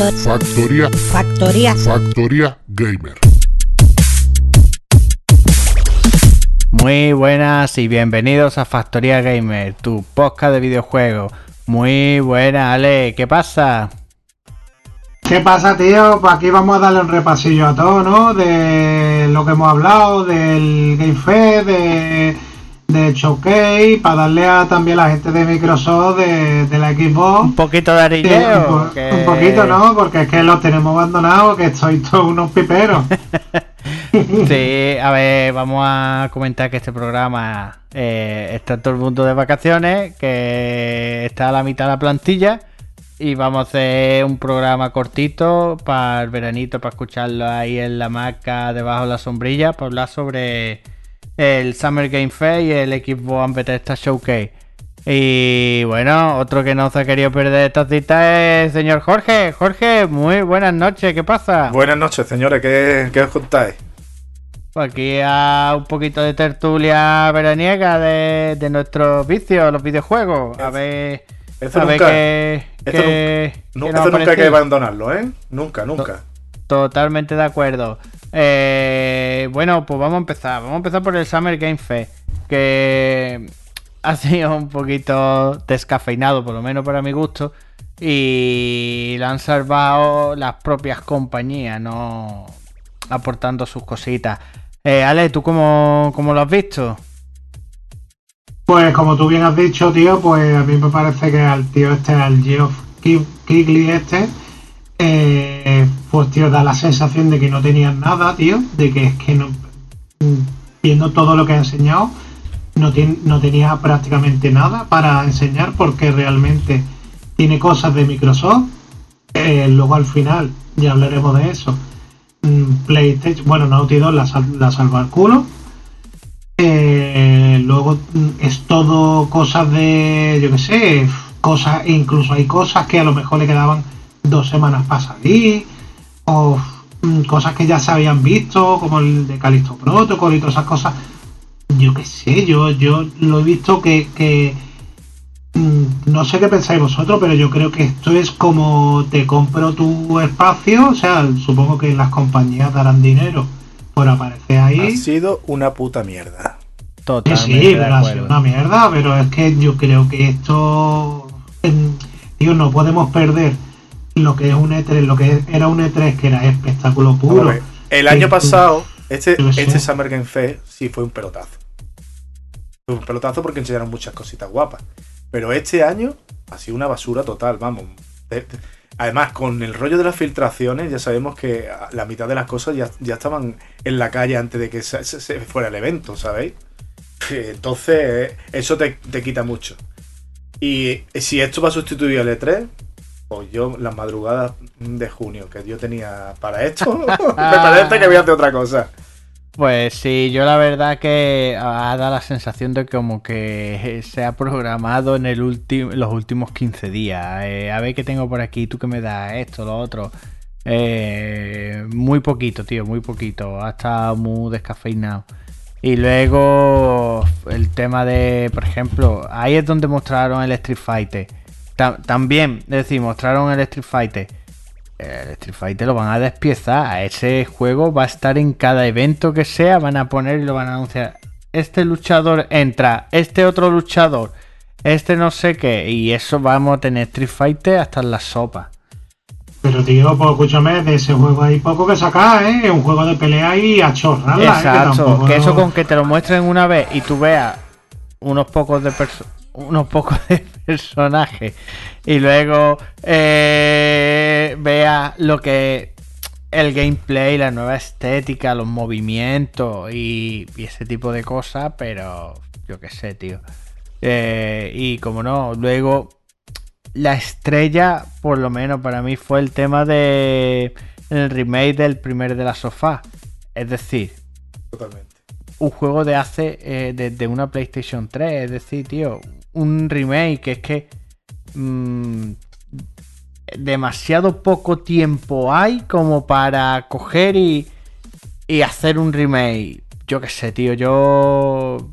Factoría. Factor, Factoría. factoría. Factoría Gamer. Muy buenas y bienvenidos a Factoría Gamer, tu podcast de videojuegos. Muy buena, Ale, ¿qué pasa? ¿Qué pasa, tío? Pues aquí vamos a darle un repasillo a todo, ¿no? De lo que hemos hablado, del Game Fest, de, de Showcase, para darle a, también a la gente de Microsoft, de, de la Xbox. Un poquito de Sí, arileo. un, que- un poquito, ¿no? Porque es que los tenemos abandonados, que sois todos unos piperos. Sí, a ver, vamos a comentar que este programa eh, está todo el mundo de vacaciones, que está a la mitad de la plantilla y vamos a hacer un programa cortito para el veranito, para escucharlo ahí en la hamaca debajo de la sombrilla, para hablar sobre el Summer Game Fest y el Xbox Bethesda Showcase. Y bueno, otro que no se ha querido perder esta cita es el señor Jorge. Jorge, muy buenas noches, ¿qué pasa? Buenas noches, señores, ¿qué, qué os contáis? Pues aquí a un poquito de tertulia veraniega de, de nuestros vicios, los videojuegos. A ver, Esto a ver nunca- qué, esto qué- Nu- qué nos esto nunca hay que abandonarlo, ¿eh? Nunca, nunca. Totalmente de acuerdo. Eh, bueno, pues vamos a empezar. Vamos a empezar por el Summer Game Fest. Que ha sido un poquito descafeinado, por lo menos para mi gusto. Y lo han salvado las propias compañías, no aportando sus cositas. Eh, Ale, ¿tú cómo, cómo lo has visto? Pues como tú bien has dicho, tío, pues a mí me parece que al tío este, al Geoff Ki- Keighley este, eh, pues tío, da la sensación de que no tenían nada, tío, de que es que no, viendo todo lo que ha enseñado, no, tien- no tenía prácticamente nada para enseñar porque realmente tiene cosas de Microsoft, eh, luego al final, ya hablaremos de eso, mm, PlayStation, bueno, Naughty Dog la, sal- la salva al culo, eh, luego mm, es todo cosas de, yo qué sé, cosas, incluso hay cosas que a lo mejor le quedaban dos semanas para salir, o mm, cosas que ya se habían visto, como el de Callisto Protocol y todas esas cosas. Yo qué sé, yo, yo lo he visto que, que mm, no sé qué pensáis vosotros, pero yo creo que esto es como te compro tu espacio, o sea, supongo que las compañías darán dinero por aparecer ahí. Ha sido una puta mierda. Totalmente sí, de pero ha sido acuerdo. una mierda, pero es que yo creo que esto, en- tío, no podemos perder lo que es un E3, lo que era un E3 que era espectáculo puro. El año Sí, pasado, este, sé. este Summer Game Fest sí fue un pelotazo. Fue un pelotazo porque enseñaron muchas cositas guapas. Pero este año ha sido una basura total, vamos. De- de- Además, con el rollo de las filtraciones, ya sabemos que la mitad de las cosas ya, ya estaban en la calle antes de que se, se- se fuera el evento, ¿sabéis? Entonces, eso te, te quita mucho. Y si esto va a sustituir al E3, pues yo las madrugadas de junio que yo tenía para esto, me parece que voy a hacer otra cosa. Pues sí, yo la verdad que ha dado la sensación de como que se ha programado en el los últimos 15 días. Eh, a ver qué tengo por aquí, tú que me das esto, lo otro. Eh, muy poquito, tío, muy poquito. Ha estado muy descafeinado. Y luego el tema de, por ejemplo, ahí es donde mostraron el Street Fighter. Ta- también, es decir, mostraron el Street Fighter. El Street Fighter lo van a despiezar. Ese juego va a estar en cada evento que sea. Van a poner y lo van a anunciar. Este luchador entra, este otro luchador, este no sé qué. Y eso vamos a tener Street Fighter hasta en la sopa. Pero tío, pues escúchame, de ese juego hay poco que sacar, ¿eh? Es un juego de pelea y a chorrarla, ¿eh? Exacto. Que eso con que te lo muestren una vez y tú veas unos pocos de perso- unos pocos de personajes y luego eh, veas lo que el gameplay, la nueva estética, los movimientos y, y ese tipo de cosas, pero yo qué sé, tío. Eh, y como no, luego la estrella, por lo menos para mí, fue el tema de el remake del primer de la sofá. Es decir, Totalmente. un juego de hace eh, de, de una PlayStation 3. Es decir, tío, un remake que es que mm, demasiado poco tiempo hay como para coger y, y hacer un remake. Yo qué sé, tío, yo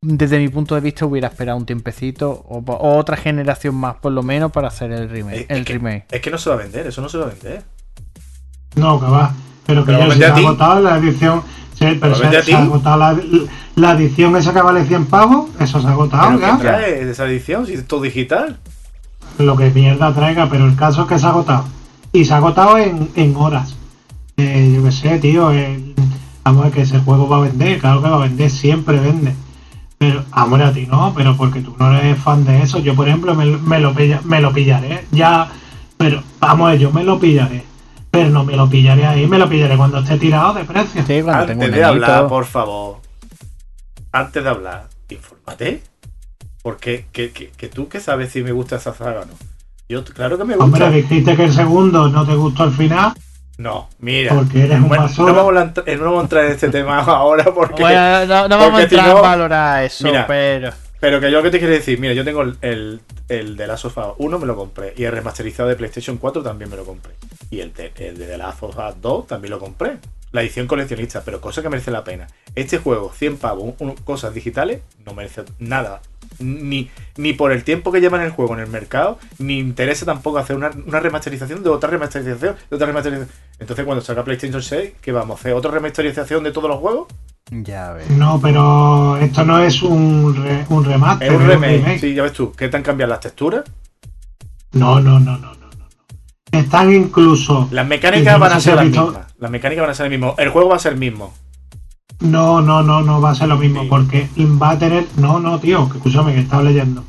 desde mi punto de vista hubiera esperado un tiempecito o, o otra generación más por lo menos para hacer el remake. Es, el es que, remake. es que no se va a vender, eso no se va a vender. No, que va. Pero que Pero ya lo se vende ha agotado la edición. Sí, pero se, ha agotado la, la edición esa que vale 100 pavos. Eso se ha agotado ¿Pero qué ya. trae esa edición? Si es todo digital. Lo que mierda traiga, pero el caso es que se ha agotado. Y se ha agotado en, en horas. Eh, yo qué sé, tío. eh, vamos a ver que ese juego va a vender. Claro que va a vender, siempre vende. Pero, amor, a ti no, pero porque tú no eres fan de eso. Yo, por ejemplo, me, me lo, pilla- me lo pillaré. Ya, pero vamos a yo me lo pillaré. Pero no me lo pillaré ahí, me lo pillaré cuando esté tirado de precio. Sí, tengo Antes de hablar, por favor. Antes de hablar, infórmate. Porque que, que, que tú que sabes si me gusta esa saga o no. Yo, claro que me gusta. Hombre, dijiste que el segundo no te gustó al final. No, mira. Porque eres un Bueno, basura. no, vamos a, eh, no vamos a entrar en este tema ahora porque. Bueno, no, no vamos a si entrar no- a valorar eso, Mira. pero. Pero que yo lo que te quiero decir, mira, yo tengo el, el, el de Last of Us 1 me lo compré. Y el remasterizado de PlayStation 4 también me lo compré. Y el de, el de The Last of Us 2 también lo compré. La edición coleccionista, pero cosa que merece la pena. Este juego, 100 pavos, un- cosas digitales, no merece nada. Ni, ni por el tiempo que lleva en el juego en el mercado, ni interesa tampoco hacer una, una remasterización de otra remasterización, de otra remasterización. Entonces, cuando salga PlayStation 6, ¿qué vamos a hacer? ¿Otra remasterización de todos los juegos? Ya ves. No, pero esto no es un, re- un remaster. Es un remake. Sí, ya ves tú, ¿qué te han cambiado las texturas? No, no, no, no. Están incluso. Las mecánicas no van a ser las mismas. Las mecánicas van a ser las mismas. El juego va a ser el mismo. No, no, no, no va a ser lo mismo. Sí. Porque va a tener. No, no, tío, que escúchame, que estaba leyendo.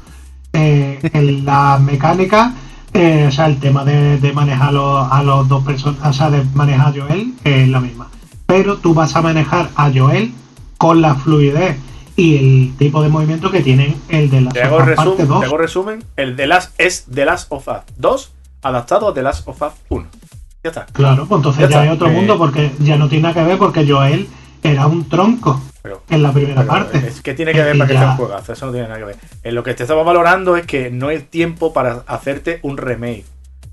Eh, en la mecánica, eh, o sea, el tema de, de manejar los- a los dos personas, o sea, de manejar a Joel es la misma. Pero tú vas a manejar a Joel con la fluidez y el tipo de movimiento que tienen el de la Te hago, parte resumen, te 2. hago resumen. El de Last es The Last of Us 2 adaptado a The Last of Us 1. Ya está. Claro, pues entonces Ya ya, hay otro Eh, mundo porque ya no tiene nada que ver porque Joel era un tronco Pero, en la primera pero parte. es que tiene que ver Y para que sea un juegazo. Eso no tiene nada que ver. En lo que te estaba valorando es que no es tiempo para hacerte un remake.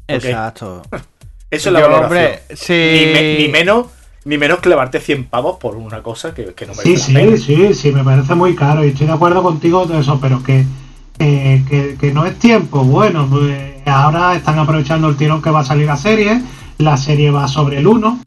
Exacto. Eso es la Yo, valoración. hombre, sí. Ni, me- ni menos ni menos clavarte 100 pavos por una cosa que, que no merece Sí, la pena. sí, sí, sí, me parece muy caro y estoy de acuerdo contigo de eso, pero que, eh, que, que no es tiempo. Bueno, pues ahora están aprovechando el tirón que va a salir la serie, la serie va sobre el 1.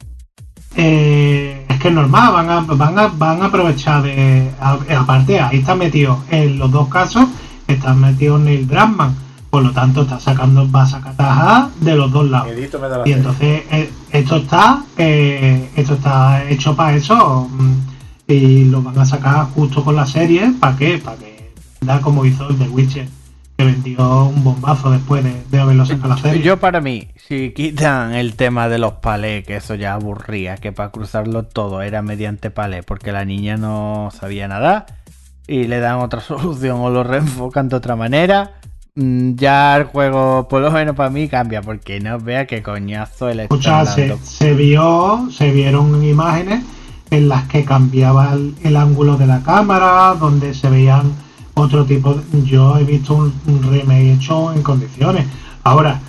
Eh, es que es normal, van a, van a, van a aprovechar de. aparte, ahí está metido en los dos casos, está metido Neil Druckmann, por lo tanto, está sacando, va a sacar de los dos lados. La Y entonces eh, esto está esto está hecho para eso mm, y lo van a sacar justo con la serie ¿para qué? para que da como hizo el de Witcher que vendió un bombazo después de, de haberlo sacado la serie. Yo para mí, si quitan el tema de los palés, que eso ya aburría, que para cruzarlo todo era mediante palés, porque la niña no sabía nada, y le dan otra solución o lo reenfocan de otra manera, mm, ya el juego, por lo menos para mí, cambia, porque no vea qué coñazo le Escucha, se, se vio se vieron imágenes en las que cambiaba el, el ángulo de la cámara donde se veían otro tipo de- yo he visto un, un remake hecho en condiciones. Ahora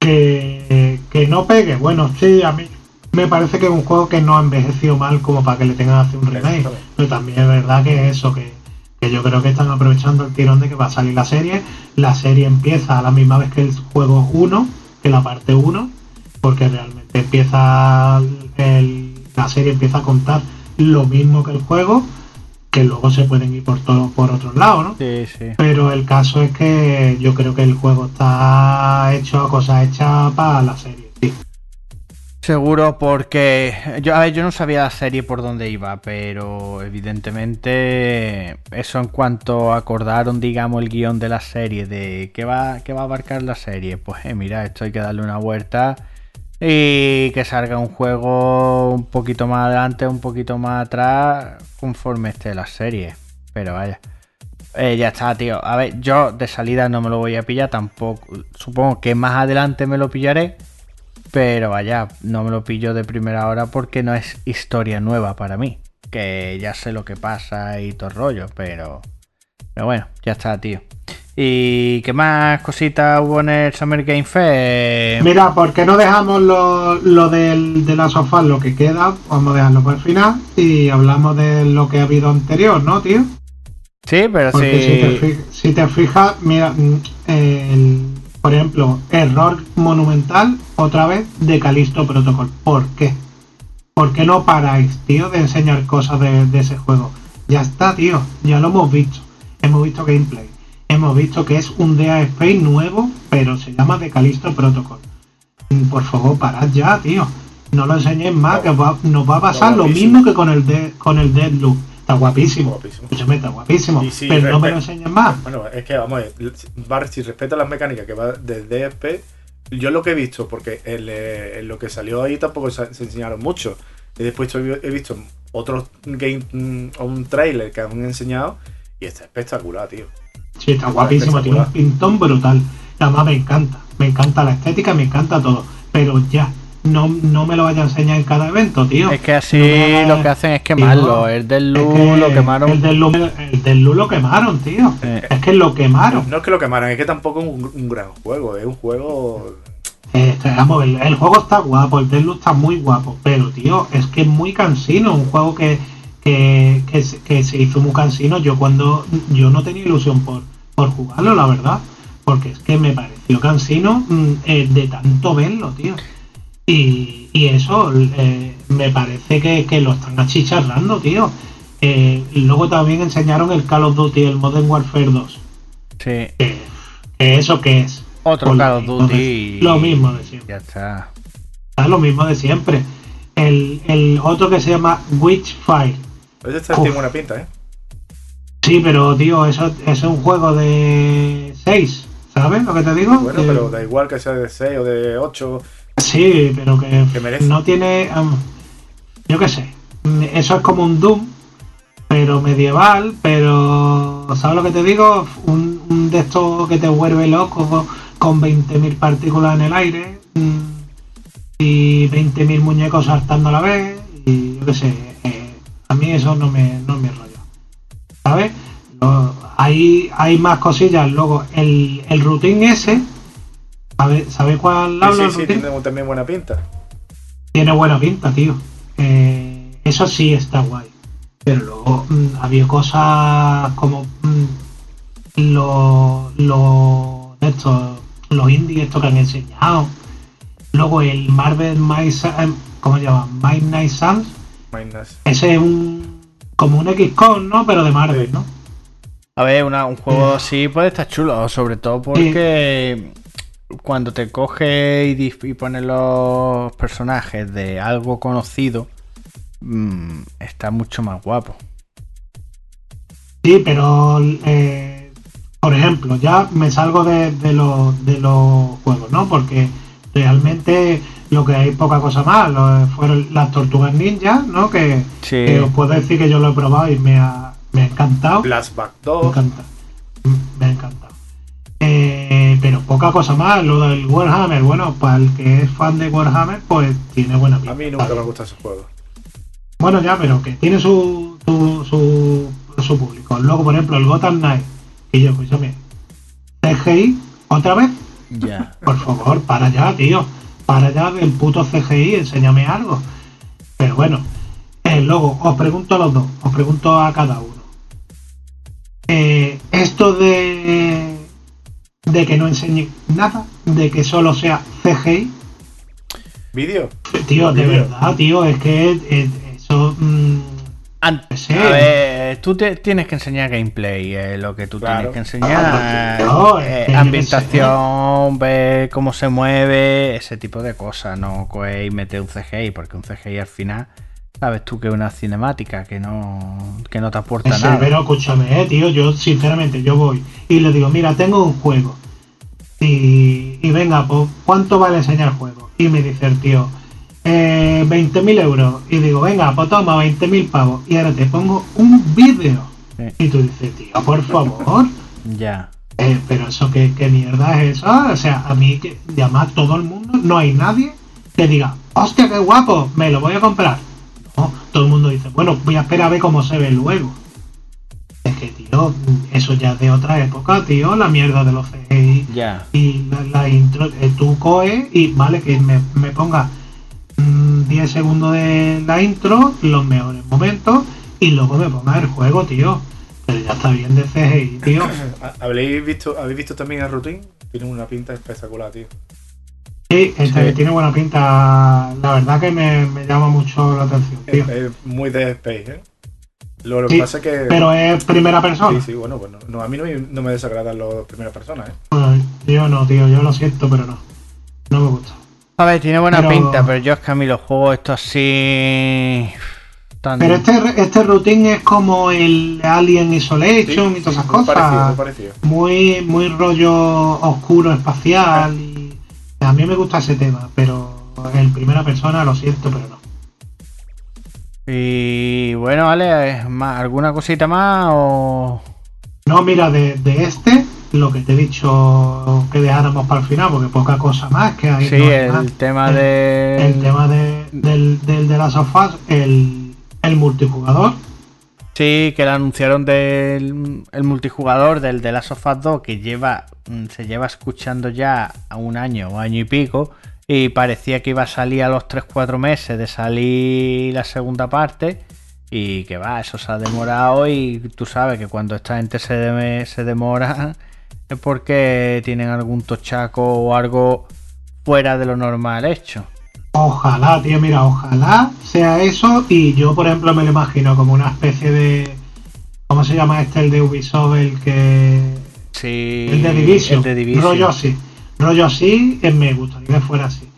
que, que no pegue bueno sí a mí me parece que es un juego que no ha envejecido mal como para que le tengan que hacer un remake pero también es verdad que eso que, que yo creo que están aprovechando el tirón de que va a salir la serie. La serie empieza a la misma vez que el juego 1 que la parte 1 porque realmente empieza el- la serie empieza a contar lo mismo que el juego que luego se pueden ir por todo por otros lados ¿no? Sí, sí. pero el caso es que yo creo que el juego está hecho a cosas hechas para la serie sí. Seguro porque yo, a ver, yo no sabía la serie por dónde iba, pero evidentemente eso en cuanto acordaron, digamos, el guion de la serie, de qué va, qué va a abarcar la serie, pues eh, mira, esto hay que darle una vuelta y que salga un juego un poquito más adelante, un poquito más atrás, conforme esté la serie. Pero vaya. Eh, ya está, tío. A ver, yo de salida no me lo voy a pillar tampoco. Supongo que más adelante me lo pillaré. Pero vaya, no me lo pillo de primera hora porque no es historia nueva para mí. Que ya sé lo que pasa y todo el rollo, pero. Pero bueno, ya está, tío. ¿Y qué más cositas hubo en el Summer Game Fest? mira ¿por qué no dejamos lo, lo del, de la sofá lo que queda vamos a dejarlo para el final y hablamos de lo que ha habido anterior ¿no tío? Sí, pero Porque sí. si, te si te fijas, mira, mm, el- por ejemplo, error monumental otra vez de Calisto Protocol. ¿Por qué? ¿Por qué no paráis, tío, de enseñar cosas de, de ese juego? Ya está, tío, ya lo hemos visto. Hemos visto gameplay. Hemos visto que es un DA Space nuevo, pero se llama de Calisto Protocol. Por favor, parad ya, tío. No lo enseñéis más, que va- nos va a pasar lo mismo que con el de, con el Deadloop. Está guapísimo. Guapísimo. Escúchame, está guapísimo. Sí, pero no me lo enseñes más. Bueno, es que vamos a ver, Bar, si respeta las mecánicas que va del DSP, yo lo que he visto, porque en, eh, en lo que salió ahí tampoco se, se enseñaron mucho. Y después he visto otros game mm, o un trailer que han enseñado y está espectacular, tío. Sí, está guapísimo, tiene un pintón brutal. Además me encanta, me encanta la estética, me encanta todo. Pero ya, no, no me lo vaya a enseñar en cada evento, tío. Es que así No lo que hacen es quemarlo. El del es Lu que lo quemaron. El del Lu, el del Lu lo quemaron, tío. Eh. Es que lo quemaron. No es que lo quemaran, es que tampoco es un, un gran juego, es un juego. Eh, vamos, el, el juego está guapo, el Deadloop está muy guapo, pero tío, es que es muy cansino, un juego que, que, que, se- que se hizo muy cansino. Yo cuando yo no tenía ilusión por, por jugarlo, la verdad, porque es que me pareció cansino mm, eh, de tanto verlo, tío. Y, y eso eh, me parece que, que lo están achicharrando, tío. Eh, y luego también enseñaron el Call of Duty, el Modern Warfare 2. Sí. Eso que es. Otro Call of Duty. Lo mismo de siempre. Ya está. Es lo mismo de siempre. El, el otro que se llama Witchfire. Este tiene buena pinta, ¿eh? Sí, pero tío, eso, es un juego de 6. ¿Sabes lo que te digo? Bueno, Que- pero da igual que sea de 6 o de 8. Sí, pero que, Que merece. no tiene. yo qué sé. Eso es como un Doom, pero medieval. Pero. ¿Sabes lo que te digo? Un, un de estos que te vuelve loco con, con 20.000 partículas en el aire. mm, Y 20.000 muñecos saltando a la vez. Y yo qué sé. A mí eso no me, no me rollo. ¿Sabes? Lo- hay, hay más cosillas. Luego, el, el routine ese. ¿Sabes sabe cuál hablo? sí, tiene también buena pinta. Tiene buena pinta, tío. Eh, eso sí está guay. Pero luego mm, había cosas como mm, los lo, de estos, los indies estos que han enseñado. Luego el Marvel My, eh, ¿cómo se llama? My Night Suns. Ese es un como un XCOM, ¿no? Pero de Marvel. ¿no? A ver, una- un juego Eh. así puede estar chulo, sobre todo porque cuando te coge y, y pones los personajes de algo conocido, mm, está mucho más guapo. Sí, pero eh, por ejemplo, ya me salgo de, de los, de los juegos, ¿no? Porque realmente lo que hay poca cosa más lo- fueron las tortugas ninja, ¿no? Que, Sí. que os puedo decir que yo lo he probado y me ha, me ha encantado. Flashback Me 2. encanta. Me ha encantado. Eh, pero poca cosa más. Lo del Warhammer, bueno, para el que es fan de Warhammer, pues tiene buena pinta. A mí nunca me gusta ese juego. Bueno, ya, pero que tiene su, su, su, su público. Luego, por ejemplo, el Gotham Knight. Y yo, escúchame, CGI, otra vez, Ya. por favor, para allá, tío. Para allá del puto CGI, enséñame algo. Pero bueno, eh, luego, os pregunto a los dos, os pregunto a cada uno. Eh, esto de, de que no enseñe nada, de que solo sea CGI, ¿Vídeo? tío, de verdad, tío, es que eh, eso... mm, Sí. A ver, tú te, tienes que enseñar gameplay, eh, lo que tú Claro. tienes que enseñar, No, es eh, qué ambientación, ver cómo se mueve, ese tipo de cosas, no coger y meter un CGI, porque un CGI al final, sabes tú que es una cinemática que no, que no te aporta Ese, nada. pero escúchame, eh, tío, yo sinceramente yo voy y le digo, mira, tengo un juego. Y, y venga, pues, ¿cuánto vale enseñar el juego? Y me dice el tío, eh, 20.000 euros. Y digo, venga, pues toma, 20.000 pavos. Y ahora te pongo un vídeo. Sí. Y tú dices, tío, por favor. Ya. Eh, pero eso, ¿qué, qué mierda es eso? O sea, a mí, que llamar todo el mundo, no hay nadie que diga, hostia, qué guapo, me lo voy a comprar. No, todo el mundo dice, bueno, voy a esperar a ver cómo se ve luego. Es que, tío, eso ya es de otra época, tío, la mierda de los CGI Ya. y la, la intro, eh, tú coges y vale que me, me ponga 10 segundos de la intro, los mejores momentos, y luego me ponga el juego, tío. pero ya está bien de CGI, tío. ¿Habéis visto, ¿Habéis visto también a Routine? Tiene una pinta espectacular, tío. Sí, este tiene buena pinta. La verdad que me, me llama mucho la atención, tío. Es, muy de Space, ¿eh? Lo, que pasa es que. Pero es primera persona. Sí, sí, bueno, pues no, a mí no, no, me desagradan las primeras personas, ¿eh? Bueno, yo no, tío, yo lo siento, pero no. No me gusta. A ver, tiene buena pinta, pero yo es que a mí los juegos estos así. Pero este, este routine es como el Alien Isolation y todas esas cosas. Muy, muy, rollo oscuro espacial. Y a mí me gusta ese tema, pero en primera persona lo siento, pero no. Y bueno, vale, ¿alguna cosita más o.? No, mira, de, de este lo que te he dicho que dejáramos para el final, porque poca cosa más que hay. Sí, el, tema de... el tema de. del, del de las sofás, el, el multijugador. Sí, que lo anunciaron del el multijugador del de las sofás 2, que lleva mm, se lleva escuchando ya a un año o año y pico, y parecía que iba a salir a los 3-4 meses de salir la segunda parte. Y que va, eso se ha demorado y tú sabes que cuando esta gente se, se demora es porque tienen algún tochaco o algo fuera de lo normal hecho. Ojalá, tío, mira, ojalá sea eso y yo, por ejemplo, me lo imagino como una especie de... ¿Cómo se llama este? El de Ubisoft, el que... Sí. El de Division. El de Rollo así. Rollo así, me gustaría que fuera así.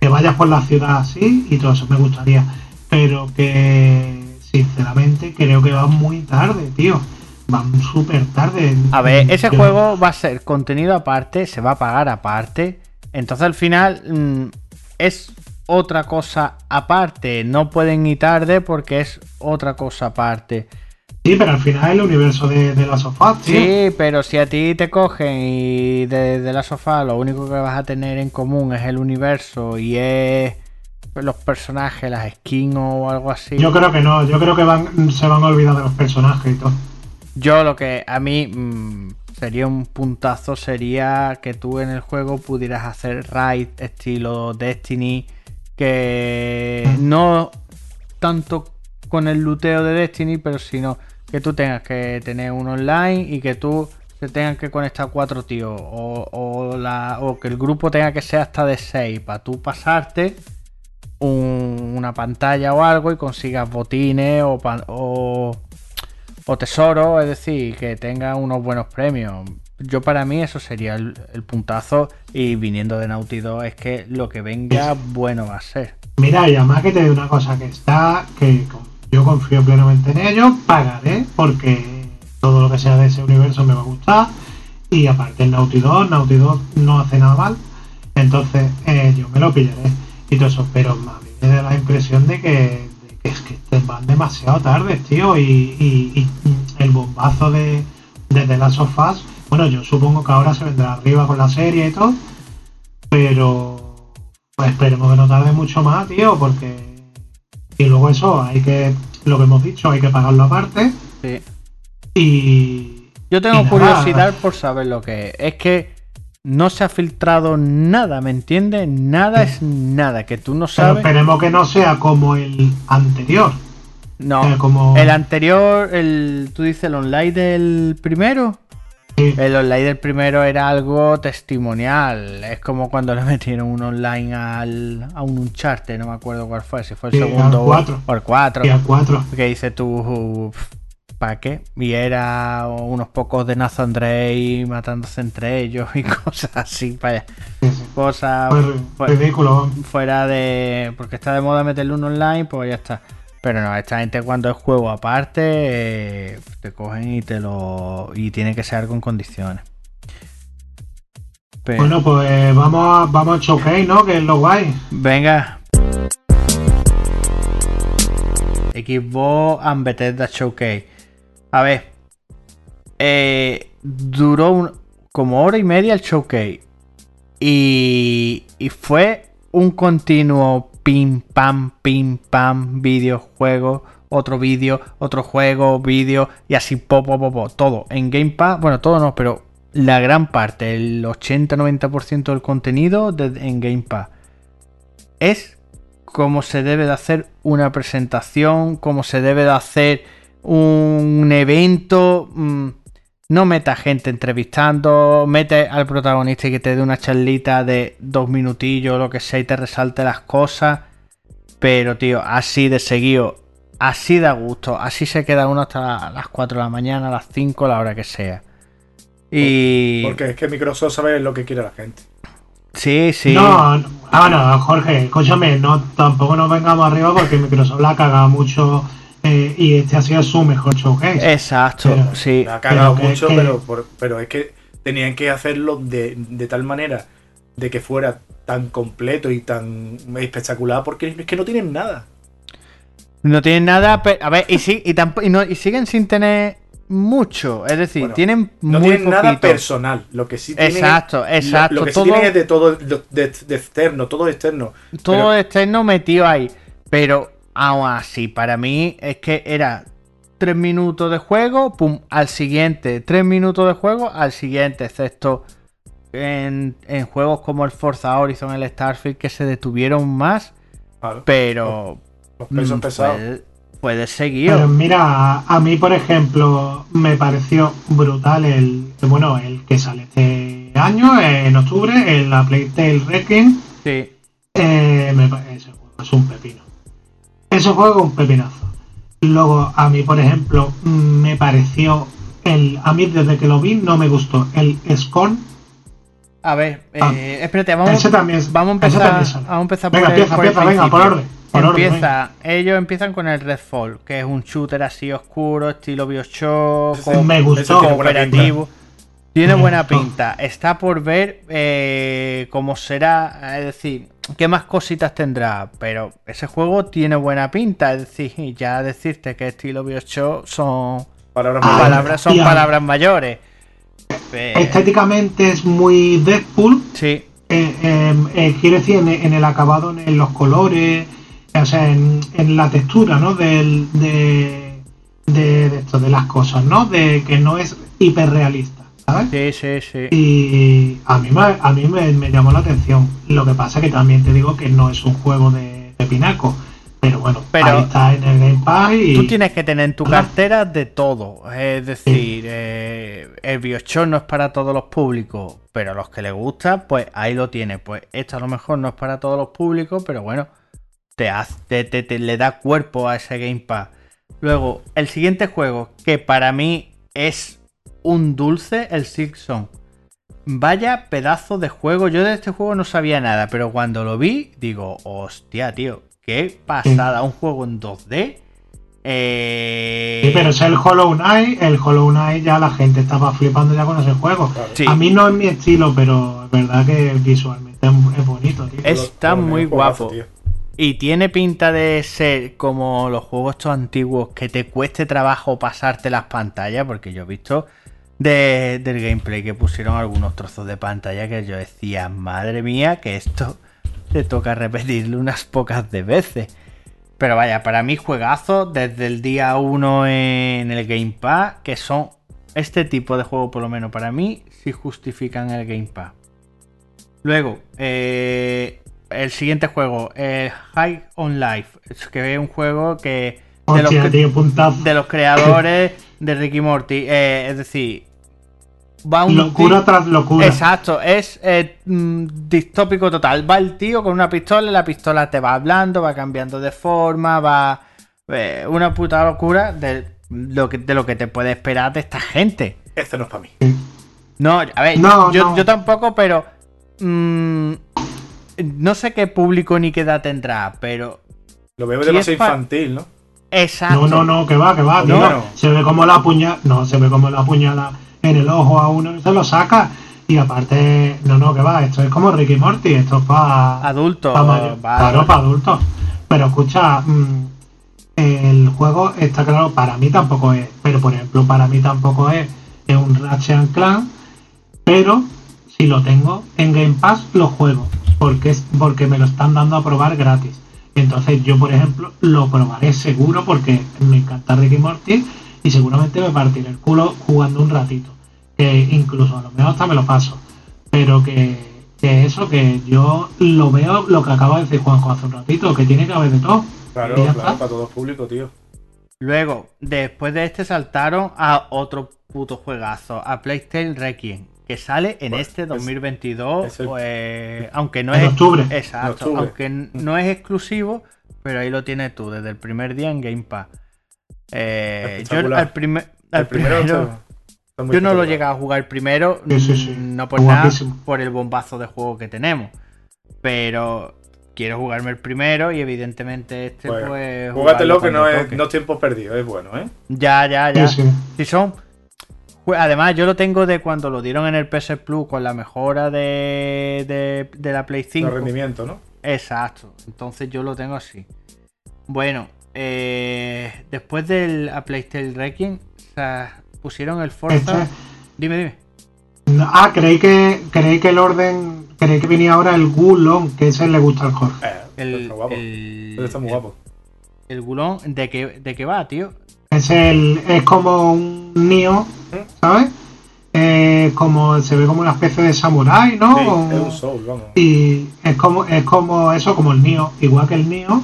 Que vayas por la ciudad así y todo eso me gustaría. Pero que, sinceramente, creo que va muy tarde, tío van súper tarde. A ver, ese juego va a ser contenido aparte, se va a pagar aparte. Entonces al final mm, es otra cosa aparte. No pueden ir tarde porque es otra cosa aparte. Sí, pero al final el universo de, la sofá, tío. Sí, pero si a ti te cogen y de, la sofá lo único que vas a tener en común es el universo y es los personajes, las skins o algo así. Yo creo que no, yo creo que van, se van a olvidar de los personajes y todo. Yo lo que a mí mm, sería un puntazo sería que tú en el juego pudieras hacer raid estilo Destiny, que no tanto con el luteo de Destiny, pero sino que tú tengas que tener un online y que tú te tengan que conectar cuatro tíos o, la, o que el grupo tenga que ser hasta de seis para tú pasarte una pantalla o algo y consigas botines o, o o tesoro, es decir, que tenga unos buenos premios. Yo para mí eso sería el, puntazo y viniendo de Naughty es que lo que venga bueno va a ser. Mira, y además que te digo una cosa que está, que yo confío plenamente en ello, pagaré porque todo lo que sea de ese universo me va a gustar y aparte el Naughty 2, Naughty no hace nada mal, entonces eh, yo me lo pillaré y todo eso, pero me da la impresión de que es que te van demasiado tarde, tío, y, el bombazo de, de The Last of bueno, yo supongo que ahora se vendrá arriba con la serie y todo, pero pues esperemos que no tarde mucho más, tío, porque... Y luego eso, hay que, lo que hemos dicho, hay que pagarlo aparte. Sí. Y... Yo tengo curiosidad por saber lo que es. Es que no se ha filtrado nada, ¿me entiendes? Nada es nada, que tú no sabes. Pero esperemos que no sea como el anterior. No, como... el anterior, el, tú dices el online del primero. Sí. El online del primero era algo testimonial. Es como cuando le metieron un online al, a un Uncharted, no me acuerdo cuál fue, si fue el segundo o el 4. el 4. Que dice tú, ¿para qué? Y era unos pocos de Nathan Drake matándose entre ellos y cosas así, vaya. Cosas ridículo. fuera de. Porque está de moda meterle un online, pues ya está. Pero no, esta gente cuando es juego aparte, eh, te cogen y te lo. y tiene que ser en condiciones. Bueno, pues vamos a, vamos a showcase, ¿no? Que es lo guay. Venga. Xbox and Bethesda Showcase. A ver. Eh, duró como hora y media el showcase. Y, y fue un continuo pim pam, pim pam, videojuego, otro vídeo, otro juego, vídeo y así popo, popo, todo. En Game Pass, bueno, todo no, pero la gran parte, el 80-90% del contenido en Game Pass. Es como se debe de hacer una presentación, como se debe de hacer un evento. mm, no meta gente entrevistando, mete al protagonista y que te dé una charlita de dos minutillos o lo que sea y te resalte las cosas. Pero, tío, así de seguido, así da gusto, así se queda uno hasta las 4 de la mañana, a las 5, la hora que sea. Y. Porque es que Microsoft sabe lo que quiere la gente. Sí, sí. No, no, ah, no, Jorge, escúchame, no, tampoco nos vengamos arriba porque Microsoft la ha cagado mucho eh, y este ha sido su mejor showcase. Exacto, Pero- sí. Ha cagado Pero mucho, que- pero, por- pero es que tenían que hacerlo de, de tal manera de que fuera tan completo y tan espectacular porque es que no tienen nada. No tienen nada, pero, a ver, y, sí, y, y, no- y siguen sin tener mucho. Es decir, Bueno, tienen No muy tienen nada personal. Lo que sí tienen Exacto, es- exacto. Lo, que sí todo tienen es de todo, de, de- de externo, todo externo. todo pero- externo metido ahí. Pero aún así, para mí es que era tres minutos de juego, pum, al siguiente. Tres minutos de juego, al siguiente. Excepto en, en juegos como el Forza Horizon, el Starfield, que se detuvieron más. Claro, Pero los pesos mm, pesados. seguir. Pero mira, a, mí, por ejemplo, me pareció brutal el, bueno, el que sale este año, eh, en octubre, el la Playtale Wrecking. Sí. Eh, me ese juego es un pepino. Ese juego es un pepinazo. Luego, a mí, por ejemplo, mm, me pareció. El, a mí, desde que lo vi, no me gustó. El Scorn. A ver, Ah, eh, espérate, vamos, ese también es- vamos a ese empezar, también sale. vamos a empezar por Venga, el, empieza, por el empieza, venga, por orden. Por orden, Empieza, ellos empiezan con el Redfall, que es un shooter así oscuro, estilo Bioshock, Ese me gustó. Ese tiene buena cooperativo. Tiene Me buena gustó. pinta. Está por ver eh, cómo será, es decir, qué más cositas tendrá. Pero ese juego tiene buena pinta. Es decir, ya decirte que estilo Bioshock son Palabras Ah, mayores. palabras, son palabras mayores. Estéticamente es muy Deadpool. sí, Eh, eh, eh, quiero decir, en, en el acabado, en, en los colores, o sea, en, en la textura, ¿no? Del, de, de, de esto, de las cosas, ¿no? De que no es hiperrealista, ¿sabes? sí, sí, sí. Y a mí, me, a mí me, me llamó la atención. Lo que pasa que también te digo que no es un juego de, de pinaco. Pero bueno, Pero- ahí está en el Game Pass y... Tú tienes que tener en tu cartera de todo. Es decir, eh, el Bioshock no es para todos los públicos, pero a los que les gusta, pues ahí lo tienes. Pues esto a lo mejor no es para todos los públicos, pero bueno, te, hace, te, te- te- le da cuerpo a ese Game Pass. Luego, el siguiente juego, que para mí es un dulce, el Silksong. Vaya pedazo de juego. Yo de este juego no sabía nada, pero cuando lo vi, digo, hostia, tío, qué pasada. Un juego en 2D. Eh... Sí, pero es el Hollow Knight, el Hollow Knight ya la gente estaba flipando ya con ese juego. Sí. A mí no es mi estilo, pero es verdad que visualmente es, bonito, tío. Es- está muy guapo. tío. Y tiene pinta de ser como los juegos estos antiguos que te cueste trabajo pasarte las pantallas, porque yo he visto de- del gameplay que pusieron algunos trozos de pantalla que yo decía, madre mía, que esto te toca repetirlo unas pocas de veces. Pero vaya, para mí juegazo desde el día 1 en el Game Pass, que son este tipo de juego, por lo menos para mí, sí justifican el Game Pass. Luego, eh, el siguiente juego, el High on Life, es que es un juego que Hostia, tío, de los creadores de Ricky Morty, eh, es decir, va un Locura tras locura. Exacto, es eh, mm, distópico total. Va el tío con una pistola y la pistola te va hablando, va cambiando de forma, va. eh, una puta locura de lo, que, de lo que te puede esperar de esta gente. Este no es para mí. No, a ver, No, yo, no. yo tampoco, pero. mm, no sé qué público ni qué edad tendrá, pero. Lo veo demasiado infantil, ¿no? Exacto. No, no, no, que va, que va, tío. No. Se ve como la puñalada. No, se ve como la puñalada en el ojo a uno y se lo saca. Y aparte, no, no, que va. Esto es como Ricky Morty. Esto es para. Adulto. mayor. vale. Claro, para adultos. Pero escucha, mm, el juego está claro, para mí tampoco es. Pero por ejemplo, para mí tampoco es, es un Ratchet and Clank. Pero si lo tengo en Game Pass, lo juego. Porque, es, porque me lo están dando a probar gratis. Y entonces yo, por ejemplo, lo probaré seguro porque me encanta Ricky Morty y seguramente me partiré el culo jugando un ratito. Que incluso a lo mejor hasta me lo paso. Pero que, que eso, que yo lo veo, lo que acaba de decir Juanjo hace un ratito, que tiene que haber de todo. Claro, claro, está. para todo público, tío. Luego, después de este saltaron a otro puto juegazo, a PlayStation Requiem, que sale en Pues, este es- 2022, es el- pues, aunque no En es octubre. exacto, octubre. aunque no es exclusivo, pero ahí lo tienes tú desde el primer día en Game Pass. Eh, yo al, primer al El primero, primero, está- está muy yo no lo llegado a jugar primero, Sí, sí, sí. mm, no por nada, por el bombazo de juego que tenemos. Pero quiero jugarme el primero y evidentemente este Pues, pues... Júgatelo jugarlo que no es, no es tiempo perdido, es bueno, ¿eh? Ya, ya, ya. Sí, sí. Si son. Jue- Además, yo lo tengo de cuando lo dieron en el PS Plus con la mejora de, de, de la Play 5. De rendimiento, ¿no? Exacto. Entonces yo lo tengo así. Bueno, eh, después del a PlayStation Requiem, o sea, pusieron el Forza. Este- Dime, dime. No, Ah, creí que, creí que el orden, creí que venía ahora el Gulon, que ese le gusta al Jorge. Eh, El, está guapo. el, está muy el- guapo. el gulón, ¿de qué, ¿de qué va, tío? Es el, es como un Nio, ¿sabes? Eh, como se ve como una especie de samurái, ¿no? Sí, es un soul, vamos. y es como, es como eso, como el Nio, igual que el Nio,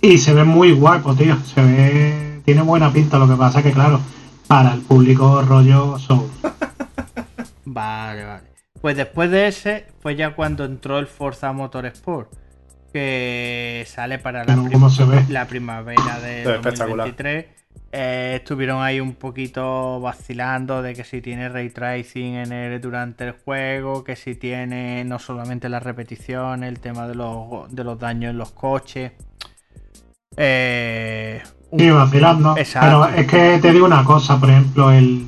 y se ve muy guapo, tío. Se ve, tiene buena pinta, lo que pasa que claro, para el público rollo Soul. Vale, vale. Pues después de ese fue ya cuando entró el Forza Motorsport, que sale para la, prim- cómo se ve. la primavera de Es espectacular. 2023. Eh, estuvieron ahí un poquito vacilando de que si tiene ray tracing en el, durante el juego, que si tiene no solamente la repetición, el tema de los, de los daños en los coches. Eh, un- Sí, vacilando. Exacto. Pero es que te digo una cosa, por ejemplo, el,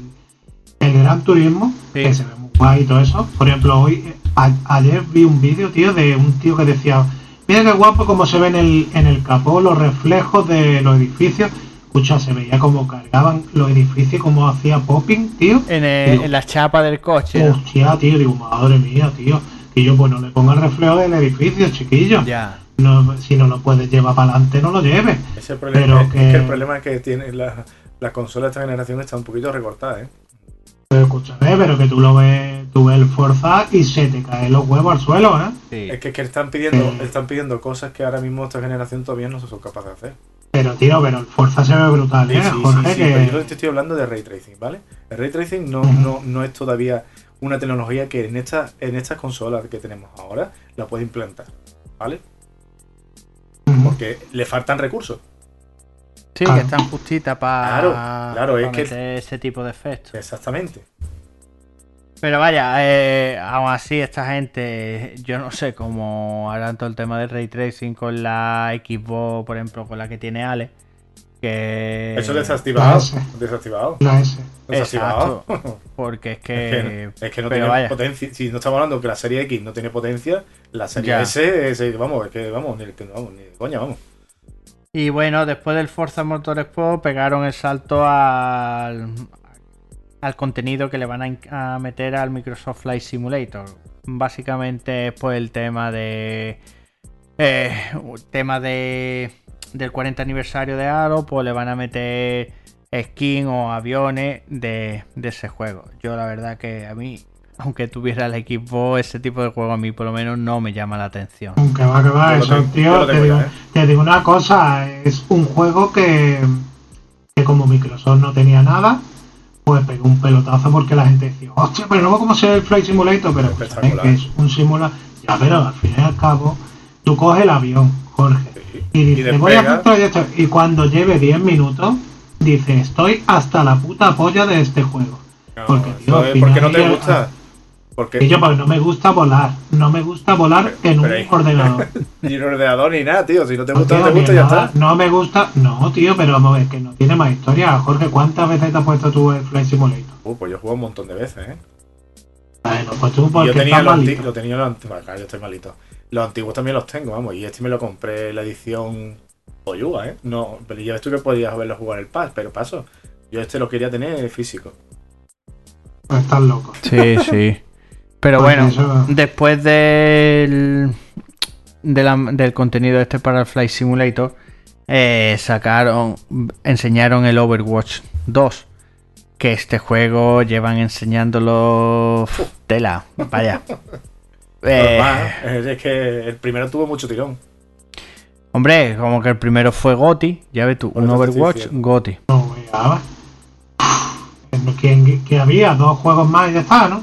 el Gran Turismo, Sí. que se ve muy guay y todo eso. Por ejemplo, hoy a- ayer vi un vídeo, tío, de un tío que decía, mira qué guapo como se ve en el, en el capó los reflejos de los edificios. Escucha, se veía como cargaban los edificios, como hacía popping, tío. en, el- Digo, en la chapa del coche. ¿no? Hostia, tío, digo, madre mía, tío. Y yo, pues no le ponga el reflejo del edificio, chiquillo. Ya. No, si no lo puedes llevar para adelante, no lo lleves. Ese es el problema. Pero es, es que- que el problema es que tiene la, la consola de esta generación está un poquito recortada, ¿eh? Pero escúchame, pero que tú lo ves, tú ves el Forza y se te caen los huevos al suelo, ¿eh? Sí. Es que, es que están pidiendo, Sí. están pidiendo cosas que ahora mismo esta generación todavía no se son capaces de hacer. Pero tío, pero el Forza se ve brutal, Sí, ¿eh? sí, sí, Jorge, sí, que... pero yo te estoy hablando de ray tracing, ¿vale? El ray tracing no, no, no es todavía una tecnología que en estas en estas consolas que tenemos ahora la puede implantar, ¿vale? Porque le faltan recursos. Sí, Claro. que están justitas para Claro, claro, es que- ese tipo de efectos. Exactamente. Pero vaya, eh, aún así esta gente, yo no sé cómo harán todo el tema del ray tracing con la Xbox, por ejemplo, con la que tiene Ale, que... Eso desactivado. Desactivado. Desactivado. Porque es Es que... es que no pero tiene vaya. potencia. Si no estamos hablando que la serie X no tiene potencia, la serie Ya. S, es- vamos, es que vamos, ni, que- vamos, ni de coña, vamos. Y bueno, después del Forza Motorsport pegaron el salto al, al contenido que le van a, meter al Microsoft Flight Simulator. Básicamente es pues el tema de... eh, tema de del 40 aniversario de Halo, pues le van a meter skin o aviones de, de ese juego. Yo la verdad que a mí, aunque tuviera el equipo, ese tipo de juego a mí por lo menos no me llama la atención. Que va, que va, eso, tío, te tengo digo, ya, ¿eh? te digo una cosa, es un juego que, que como Microsoft no tenía nada, pues pegó un pelotazo porque la gente decía, hostia, pero no como ser el Flight Simulator, pero escúchame, Espectacular. que es un simulador. Ya, pero al fin y al cabo, tú coges el avión, Jorge, Sí. y dices, voy a hacer proyecto, y cuando lleve 10 minutos, dice, estoy hasta la puta polla de este juego. No, Porque, tío, al porque no te gusta. Porque Y yo, porque no me gusta volar, no me gusta volar Pero- en un pero ordenador. ni un ordenador ni nada, tío. Si no te gusta, no tío, te gusta y ya nada. está. No me gusta. No, tío, pero vamos a ver, que no tiene más historia. Jorge, ¿cuántas veces te has puesto tú el Flight Simulator? Uh, pues yo he jugado un montón de veces, ¿eh? Bueno, pues tú porque yo tenía los malito. lo tenía los antiguos. Yo estoy malito. Los antiguos también los tengo, vamos. Y este me lo compré la edición Oyuga, ¿eh? No, pero ya ves tú que podías haberlo jugado en el pass, pero paso. Yo este lo quería tener físico. Pues estás loco. Sí, sí. Pero Porque bueno, eso- después del, de la- del contenido este para el Flight Simulator, eh, sacaron, enseñaron el Overwatch 2. Que este juego llevan enseñándolo uf, tela, vaya. Eh, Normal, es, que el primero tuvo mucho tirón. Hombre, como que el primero fue Goti, ya ves tú, un Overwatch. Goti. No, ya. Que, que había dos juegos más y ya está, ¿no?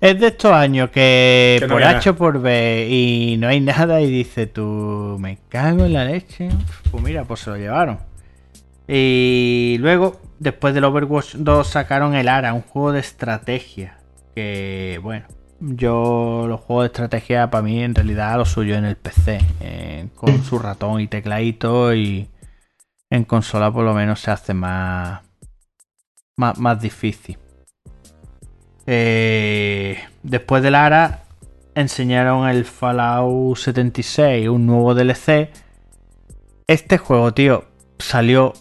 Es de estos años que, Que no por H o por B y no hay nada y dice tú, me cago en la leche. Pues mira, pues se lo llevaron. Y luego, después del Overwatch 2, sacaron el ARA, un juego de estrategia. Que bueno, yo los juegos de estrategia para mí en realidad lo suyo en el PC, eh, con su ratón y tecladito y en consola por lo menos se hace más, más, más difícil. Eh, después del ARA enseñaron el Fallout 76, un nuevo DLC. Este juego, tío, salió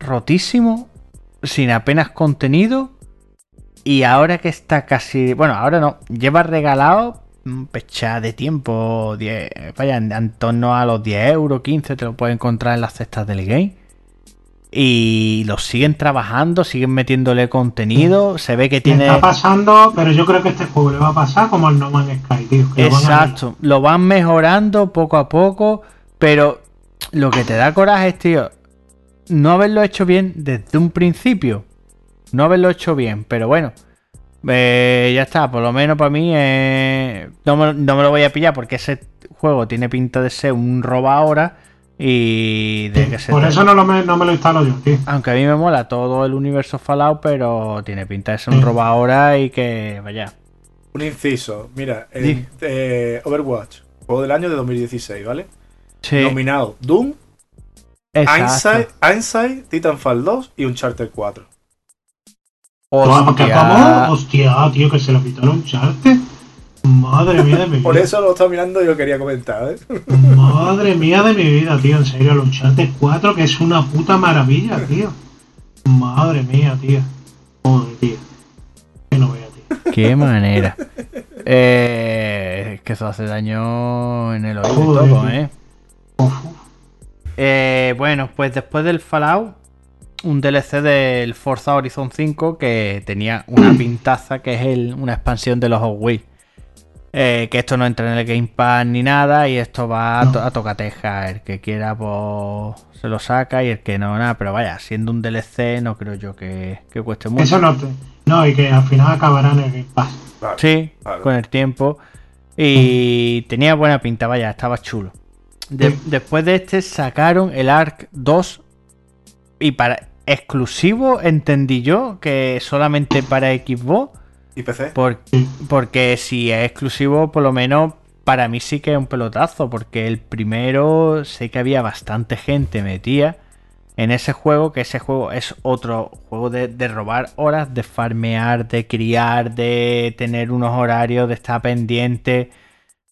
rotísimo, sin apenas contenido. Y ahora que está casi. Bueno, ahora no. Lleva regalado un pecha de tiempo. 10, vaya, en, en torno a los 10 euros, 15 te lo puedes encontrar en las cestas del game. Y lo siguen trabajando, siguen metiéndole contenido. Se ve que tiene. está pasando, pero yo creo que este juego le va a pasar como al No Man's Sky, tío. que lo van a- Exacto, lo van mejorando poco a poco, pero lo que te da coraje es, tío, no haberlo hecho bien desde un principio. No haberlo hecho bien, pero bueno, eh, ya está, por lo menos para mí eh, no, me, no me lo voy a pillar porque ese juego tiene pinta de ser un roba ahora y de que se Por te- eso no, lo me, no me lo instalo yo, tío. Aunque a mí me mola todo el universo Fallout, pero tiene pinta de ser un Sí. roba ahora y que vaya. Un inciso, mira, en, Di. eh, Overwatch, juego del año de 2016, ¿vale? Sí, Nominado Doom. Einstein, Einstein, Titanfall 2 y Uncharted 4. ¿Qué Hostia. vamos? Hostia, tío, que se lo quitó el Uncharted. Madre mía de mi vida. Por eso lo estaba mirando y lo quería comentar, ¿eh? Madre mía de mi vida, tío. En serio, el Uncharted 4, que es una puta maravilla, tío. Madre mía, tío. Joder, tío. Que no vea, tío. Qué manera. Eh, es que eso hace daño en el oído y Joder, todo. ¿eh? Eh, Bueno, pues después del Fallout, un DLC del Forza Horizon 5 que tenía una pintaza que es el- una expansión de los Hot Wheels. Eh, que esto no entra en el Game Pass ni nada y esto va a, to- a tocateja. El que quiera pues se lo saca y el que no, nada. Pero vaya, siendo un DLC no creo yo que, que cueste mucho. Eso no te. No, y que al final acabará en el Game Pass. Claro. Sí, Claro. con el tiempo. Y tenía buena pinta, vaya, estaba chulo. De- Sí. Después de este sacaron el Arc 2 y para exclusivo entendí yo que solamente para Xbox, ¿Y PC? por- porque si es exclusivo por lo menos para mí sí que es un pelotazo, porque el primero sé que había bastante gente metida en ese juego, que ese juego es otro juego de, de robar horas, de farmear, de criar, de tener unos horarios, de estar pendiente.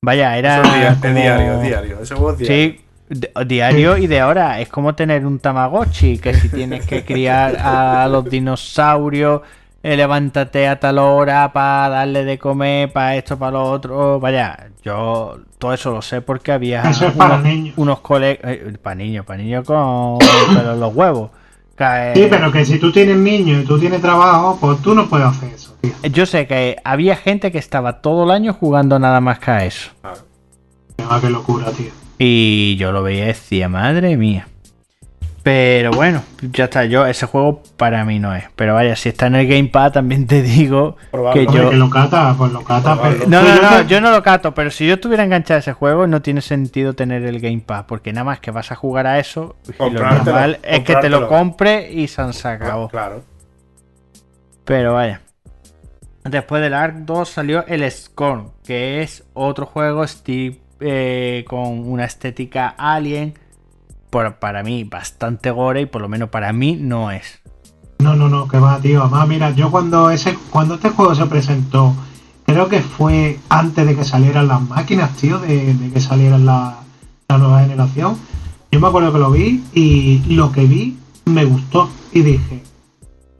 Vaya, era Eso es, como- diario, es diario. Ese juego es diario. Sí, di- diario y de hora. Es como tener un Tamagotchi, que si tienes que criar a los dinosaurios, eh, levántate a tal hora para darle de comer, para esto, para lo otro. Vaya, yo todo eso lo sé porque había Eso es para unos, niños. unos colegas. para niños, para niños con pero los huevos. Que, Sí, pero que si tú tienes niños y tú tienes trabajo, pues tú no puedes hacer eso, tío. Yo sé que había gente que estaba todo el año jugando nada más que a eso. Claro. Ah, qué locura, tío. Y yo lo veía y decía, madre mía. Pero bueno, ya está. Yo, ese juego para mí no es. Pero vaya, si está en el Gamepad, también te digo Probable. que yo. que lo cata, pues lo cata. Pero- No, Pues no, yo no, yo no lo cato, pero si yo estuviera enganchado a ese juego, no tiene sentido tener el Gamepad, porque nada más que vas a jugar a eso, y lo normal es que te lo compre y se han sacado. Claro. Pero vaya. Después del Ark 2 salió el Scorn, que es otro juego Steve eh, con una estética alien. Por, para mí bastante gore y por lo menos para mí no es. No, no, no, que va, tío. Además, mira, yo cuando ese, cuando este juego se presentó, creo que fue antes de que salieran las máquinas, tío, de, que salieran la, la nueva generación. Yo me acuerdo que lo vi y lo que vi me gustó. Y dije,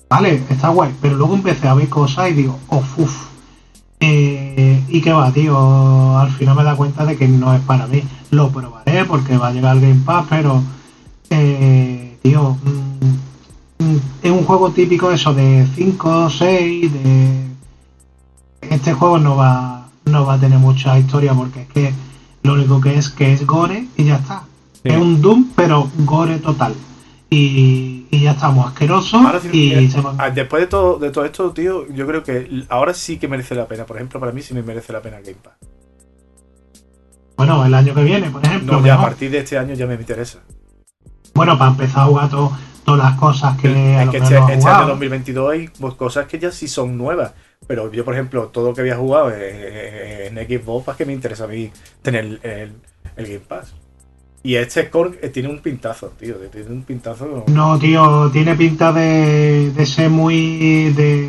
vale, está guay. Pero luego empecé a ver cosas y digo, oh, uff. Eh, y que va, tío, al final me da cuenta de que no es para mí. Lo probaré porque va a llegar Game Pass, pero, eh, tío, mm, mm, es un juego típico eso de 5, 6, de... Este juego no va, no va a tener mucha historia porque es que lo único que es que es gore y ya está. Es un Doom, pero gore total. Y, y ya estamos asquerosos. Ahora sí, y se ah, después de todo, de todo esto, tío, yo creo que ahora sí que merece la pena. Por ejemplo, para mí sí me merece la pena Game Pass. Bueno, el año que viene, por ejemplo. No, ya a partir de este año ya me interesa. Bueno, para empezar a jugar to- todas las cosas que es que este, este año jugado. 2022 hay pues, cosas que ya sí son nuevas. Pero yo, por ejemplo, todo lo que había jugado en Xbox, pues que me interesa a mí tener el, el- el Game Pass. Y este Score eh, tiene un pintazo, tío. Tiene un pintazo. No, tío, tiene pinta de, de ser muy. de.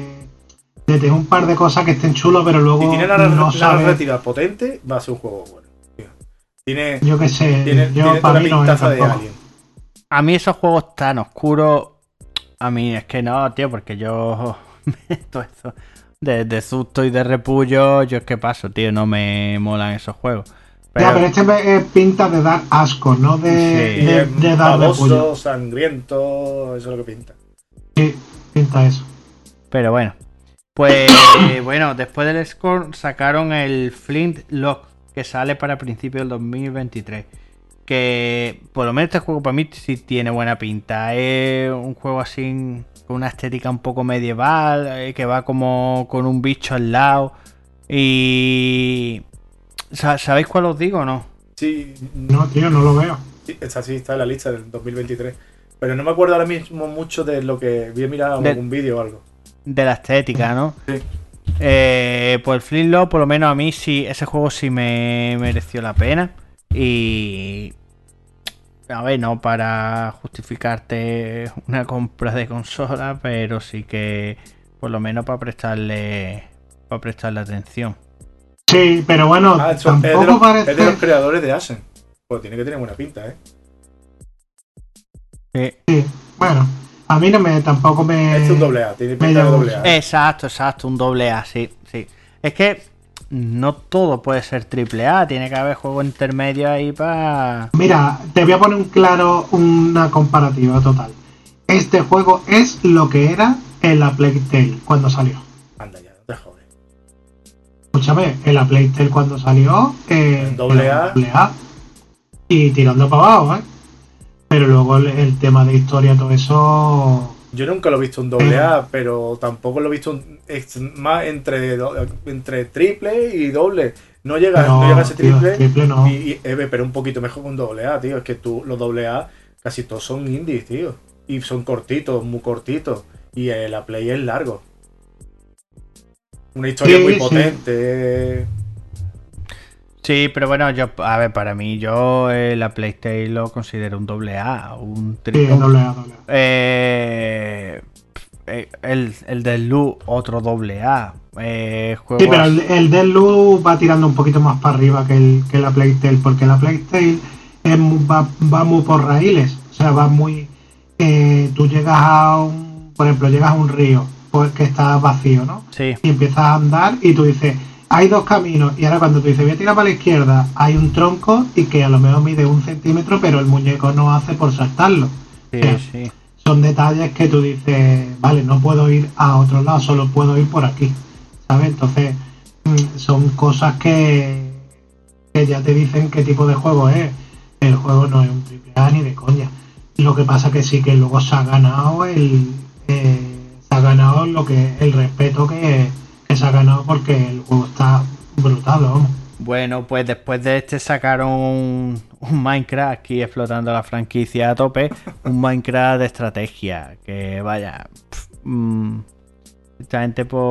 de tener un par de cosas que estén chulos, pero luego Si tiene la, no la narrativa potente, va a ser un juego bueno. Tiene, Yo qué sé, tiene, yo tiene toda para la mí no de. Alien. A mí esos juegos tan oscuros, a mí es que no, tío, porque yo todo eso de, de susto y de repullo, yo es que paso, tío, no me molan esos juegos. Pero, Ya, pero este me- es pinta de dar asco, no de, Sí. de, Es de dar repullo. baboso, sangriento, eso es lo que pinta. Sí, pinta eso. pero bueno. Pues bueno, después del score sacaron el Flint Lock, que sale para principios del 2023. Que por lo menos este juego para mí sí tiene buena pinta. Es un juego así con una estética un poco medieval, eh, que va como con un bicho al lado. Y... Sa- ¿Sabéis cuál os digo o no? Sí, No, tío, no lo veo. sí, está, sí, está en la lista del 2023. Pero no me acuerdo ahora mismo mucho de lo que vi mirar De- algún vídeo o algo. De la estética, ¿no? Sí. Eh, pues Flintlock, por lo menos a mí sí, ese juego sí me mereció la pena. Y. A ver, no para justificarte una compra de consola, pero sí que por lo menos para prestarle. Para prestarle atención. Sí, pero bueno, Ah, eso es, de tampoco los, parece. es de los creadores de Asen. Pues tiene que tener buena pinta, ¿eh? Sí. Sí, bueno, a mí no me, tampoco me. Es un doble A, tiene pinta de llama doble A. Exacto, exacto, un doble A, sí, sí. Es que no todo puede ser triple A, tiene que haber juego intermedio ahí para. Mira, te voy a poner un claro, una comparativa total. Este juego es lo que era en la Playtale cuando salió. Anda ya, no te jodes. Escúchame, en la Playtale cuando salió. Eh, En doble A. doble A. Y tirando para abajo, ¿eh? Pero luego el, el tema de historia, todo eso. Yo nunca lo he visto un doble A, pero tampoco lo he visto un- es más entre, entre triple y doble. No llega, no, No, llega a ese tío, triple, triple no. y, y- eh, pero un poquito mejor un doble A, tío. Es que tú, los doble A casi todos son indies, tío. Y son cortitos, muy cortitos. Y eh, la play es largo. Una historia Sí, muy sí. potente. Sí, pero bueno, yo, a ver, para mí, yo eh, la PlayStation lo considero un doble A, un Sí, triple. doble A, doble A. Eh, eh, el, el del Lu, otro doble A. Eh, Sí, pero el, el del Lu va tirando un poquito más para arriba que, el, que la Playtale, porque la mu- va, va muy por raíles, o sea, va muy... eh, tú llegas a un, por ejemplo, llegas a un río pues, que está vacío, ¿no? Sí, Y empiezas a andar y tú dices, hay dos caminos, y ahora cuando tú dices, voy a tirar para la izquierda, hay un tronco y que a lo mejor mide un centímetro, pero el muñeco no hace por saltarlo. sí, sí. Son detalles que tú dices, vale, no puedo ir a otro lado, solo puedo ir por aquí. ¿Sabes? Entonces, mm, son cosas que, que ya te dicen qué tipo de juego es. El juego no es un triple A ni de coña. Lo que pasa que sí que luego se ha ganado el eh, se ha ganado lo que el respeto que, que se ha ganado porque el juego está brutal, vamos. Bueno, pues después de este sacaron un, Minecraft aquí explotando la franquicia a tope, un Minecraft de estrategia, que vaya, pf, mm, esta gente pues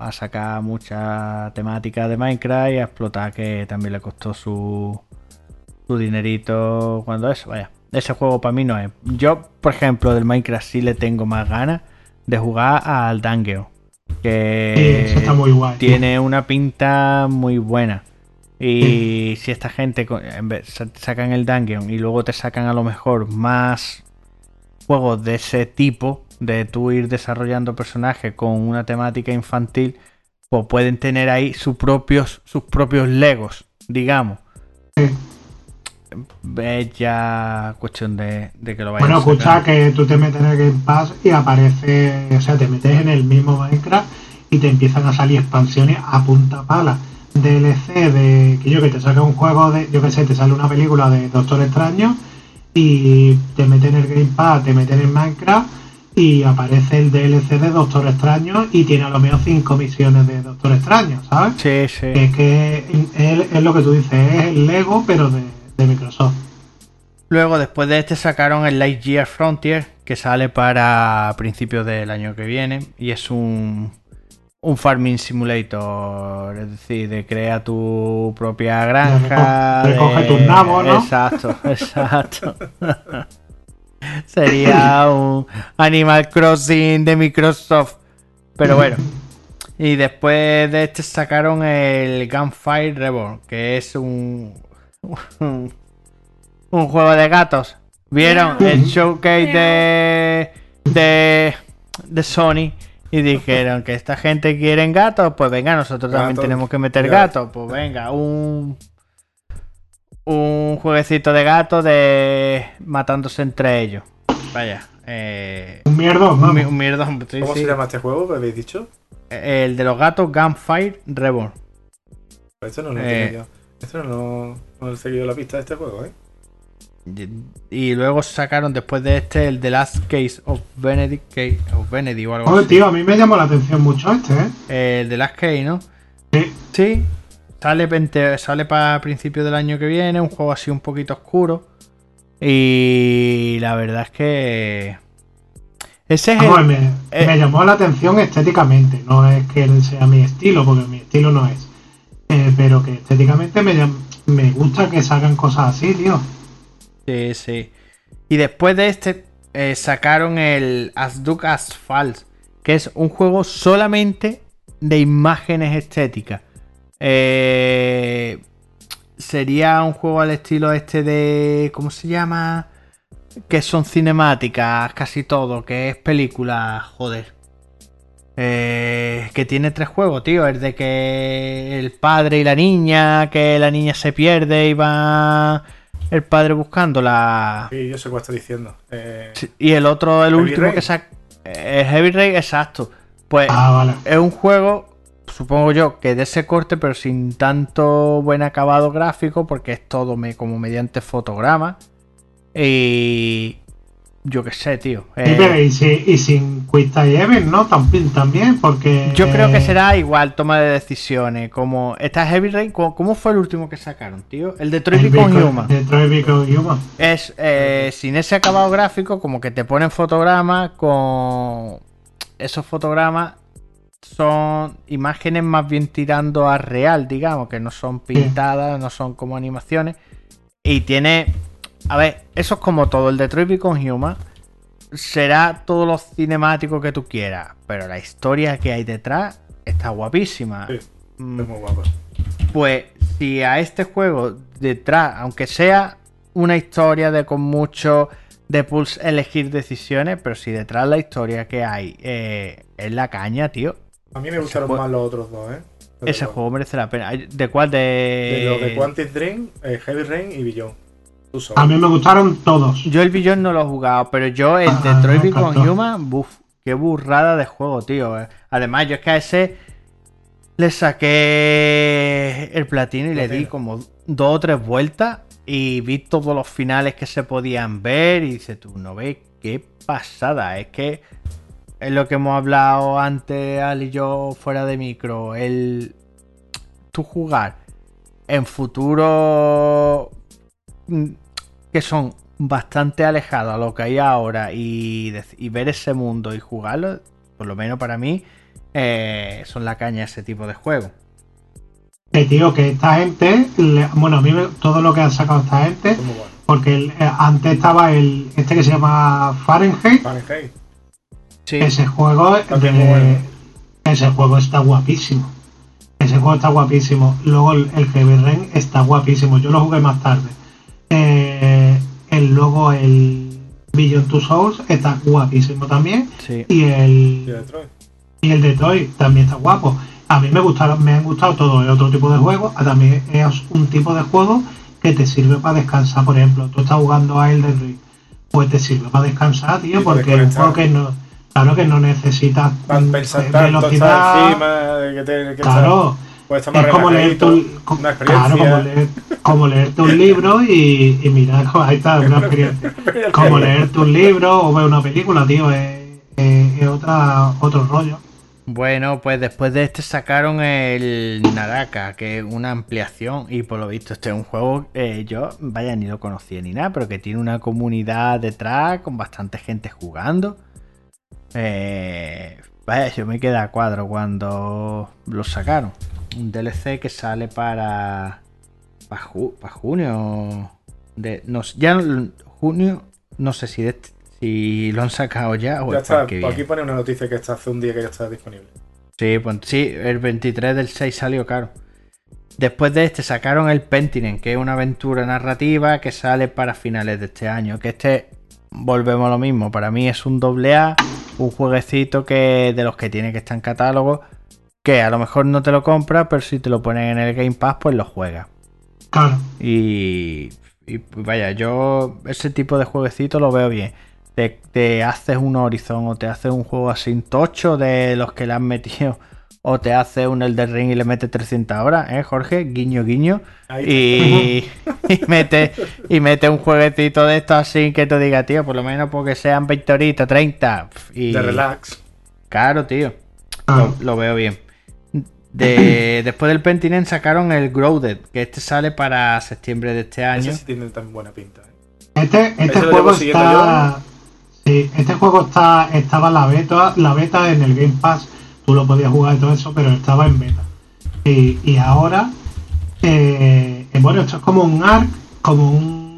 a sacar mucha temática de Minecraft y a explotar que también le costó su, su dinerito cuando eso, vaya. Ese juego para mí no es. Yo, por ejemplo, del Minecraft sí le tengo más ganas de jugar al Dungeon. Que Sí, eso está muy guay. tiene una pinta muy buena. Y si esta gente en vez, sacan el Dungeon y luego te sacan a lo mejor más juegos de ese tipo, de tú ir desarrollando personajes con una temática infantil, pues pueden tener ahí sus propios, sus propios Legos, digamos. Sí. Es ya cuestión de, de que lo vayan Bueno, escucha que tú te metes en el Game Pass y aparece, o sea, te metes en el mismo Minecraft y te empiezan a salir expansiones a punta pala. DLC de que yo que te saca un juego de, yo que sé, te sale una película de Doctor Extraño y te meten en el Gamepad, te meten en Minecraft y aparece el DLC de Doctor Extraño y tiene a lo menos cinco misiones de Doctor Extraño, ¿sabes? Sí, sí. Es que es, es lo que tú dices, es el Lego pero de, de Microsoft. Luego, después de este, sacaron el Lightyear Frontier, que sale para principios del año que viene. Y es un, un farming simulator. Es decir, de crea tu propia granja. Reco- recoge de- tus nabos, ¿no? Exacto, exacto. Sería un Animal Crossing de Microsoft. Pero bueno. Y después de este sacaron el Gunfire Reborn, que es un, un, un juego de gatos. ¿Vieron el showcase de, de, de Sony? Y dijeron que esta gente quiere gatos, pues venga, nosotros también tenemos que meter gatos. Pues venga, un, un jueguecito de gatos de matándose entre ellos. Vaya, eh, Un mierdo, un, vamos. mi- un mierdón, sí, ¿Cómo sí. se llama este juego? ¿Me habéis dicho? El de los gatos Gunfire Reborn. Esto no lo Eh. Esto no, no he seguido la pista de este juego, ¿eh? Y luego sacaron después de este el The Last Case of Benedict Case of Benedict o algo Oye, así. tío, a mí me llamó la atención mucho este, ¿eh? El The Last Case, ¿no? Sí. Sí. Sale, 20 sale para principios del año que viene, un juego así un poquito oscuro. Y la verdad es que. Ese es Vamos, el. me, eh. me llamó la atención estéticamente, no es que sea mi estilo, porque mi estilo no es. Eh, pero que estéticamente me, me gusta que salgan cosas así, tío. Sí, sí. Y después de este eh, sacaron el As Duck As False, que es un juego solamente de imágenes estéticas. Eh, sería un juego al estilo este de. ¿Cómo se llama? Que son cinemáticas, casi todo, que es película, joder. Eh, que tiene tres juegos, tío. El de que el padre y la niña, que la niña se pierde y va el padre buscándola. Sí, yo sé cuál está diciendo. Eh, Sí, Y el otro, el Heavy último Rain. que saca. El Heavy Rain, exacto. Pues Ah, vale. es un juego, supongo yo, que de ese corte, pero sin tanto buen acabado gráfico, porque es todo me- como mediante fotograma. Y. Yo qué sé, tío. Eh, y, si- y sin Quick Time Event, ¿no? También, también porque... yo creo que eh, será igual toma de decisiones. Como. Esta Heavy Rain, ¿cómo, fue el último que sacaron, tío? El de Detroit Become- Human. Detroit Become Human. Es eh, sin ese acabado gráfico, como que te ponen fotogramas con esos fotogramas son imágenes más bien tirando a real, digamos, que no son pintadas, no son como animaciones. Y tiene, a ver, eso es como todo. El Detroit Become Human será todo lo cinemático que tú quieras, pero la historia que hay detrás está guapísima. Sí. Mm, es muy guapo. pues si a este juego detrás, aunque sea una historia de con mucho de Pulse elegir decisiones, pero si detrás la historia que hay eh, es la caña, tío, A mí me gustaron juego- más los otros dos, ¿eh? Ese juego merece la pena. ¿De cuál? De... De los de Quantic Dream, eh, Heavy Rain y Beyond. A mí me gustaron todos. Yo el Billón no lo he jugado, pero yo el Ah, Detroit me Become encantó. Human, buf, qué burrada de juego, tío. eh. Además, yo es que a ese le saqué el platino y le di como dos o tres vueltas y vi todos los finales que se podían ver y dices tú, no ves qué pasada, es que es lo que hemos hablado antes Al y yo fuera de micro, el tú jugar en futuro mm, que son bastante alejados a lo que hay ahora y, ver ese mundo y jugarlo, por lo menos para mí, eh, son la caña ese tipo de juegos. Que tío, que esta gente, le- bueno, a mí me- todo lo que han sacado esta gente, porque el- eh, antes estaba el este que se llama Fahrenheit, Fahrenheit. Sí, ese juego, de- bueno. ese juego está guapísimo. Ese juego está guapísimo. Luego el, el Heavy Rain está guapísimo. Yo lo jugué más tarde. Eh, el luego el Beyond Two Souls está guapísimo también. sí. Y Y el, Detroit. y el Detroit también está guapo. A mí me gustaron, me han gustado todos el otro tipo de juegos. También es un tipo de juego que te sirve para descansar. Por ejemplo, tú estás jugando a Elden Ring, pues te sirve para descansar, tío, Y porque es un juego que no, claro que no necesitas Van mm, pensar velocidad. encima, de que te que Claro, Pues está más es como leerte un, una claro, como, experiencia. leer- como leerte un libro y, y mirar, ahí está, una experiencia. Como leerte un libro o ver una película, tío, es, es- es otra, otro rollo. Bueno, pues después de este sacaron el Naraka, que es una ampliación y por lo visto este es un juego, eh, yo vaya ni lo conocía ni nada, pero que tiene una comunidad detrás con bastante gente jugando. Eh, vaya, yo me quedé a cuadro cuando lo sacaron. Un DLC que sale para, para, ju- para junio. De, no, ya junio, no sé si, de si lo han sacado ya o Ya está, por aquí pone una noticia que está hace un día que ya está disponible. Sí, pues sí, el 23 del 6 salió caro. Después de este sacaron el Pentinen, que es una aventura narrativa que sale para finales de este año. Que este, volvemos a lo mismo, para mí es un doble A, un jueguecito que de los que tiene que estar en catálogo, que a lo mejor no te lo compras, pero si te lo ponen en el Game Pass, pues lo juegas. Claro, Y, y, vaya, yo ese tipo de jueguecito lo veo bien. Te, te haces un Horizon o te haces un juego así tocho de los que le han metido. O te haces un Elder Ring y le metes 300 horas, ¿eh, Jorge? Guiño, guiño. Y, y mete, y mete un jueguecito de estos así que te diga, tío, por lo menos porque sean 20 horitas, 30. Y, De relax. Claro, tío. lo veo bien. De, después del Pentinen sacaron el Grounded, que este sale para septiembre de este año. Ese sí tiene tan buena pinta. ¿eh? Este, este juego está. Sí, este juego está, estaba la beta, la beta en el Game Pass. Tú lo podías jugar y todo eso, pero estaba en beta. Y, y ahora, eh, eh, bueno, esto es como un ARC, como un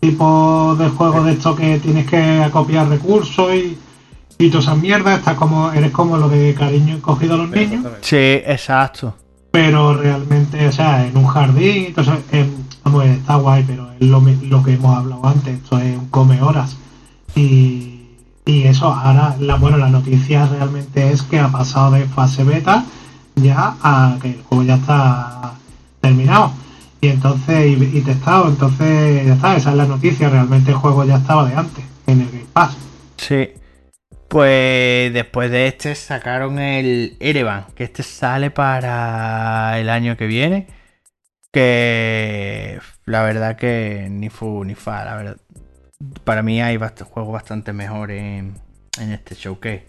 tipo de juego de esto que tienes que acopiar recursos y, y todas esas mierdas. Está como, eres como lo de cariño encogido a los niños. Sí, exacto. pero realmente, o sea, en un jardín, entonces, vamos, está guay, pero es lo, lo que hemos hablado antes, esto es un come horas. Y, y eso, ahora, la, bueno, la noticia realmente es que ha pasado de fase beta ya a que el juego ya está terminado. Y entonces, y, y testado, entonces ya está, esa es la noticia, realmente el juego ya estaba de antes, en el Game Pass. Sí. Pues después de este sacaron el Erevan, que este sale para el año que viene. Que la verdad que ni fu ni fa, la verdad. Para mí hay bast- juegos bastante mejores en, en este showcase.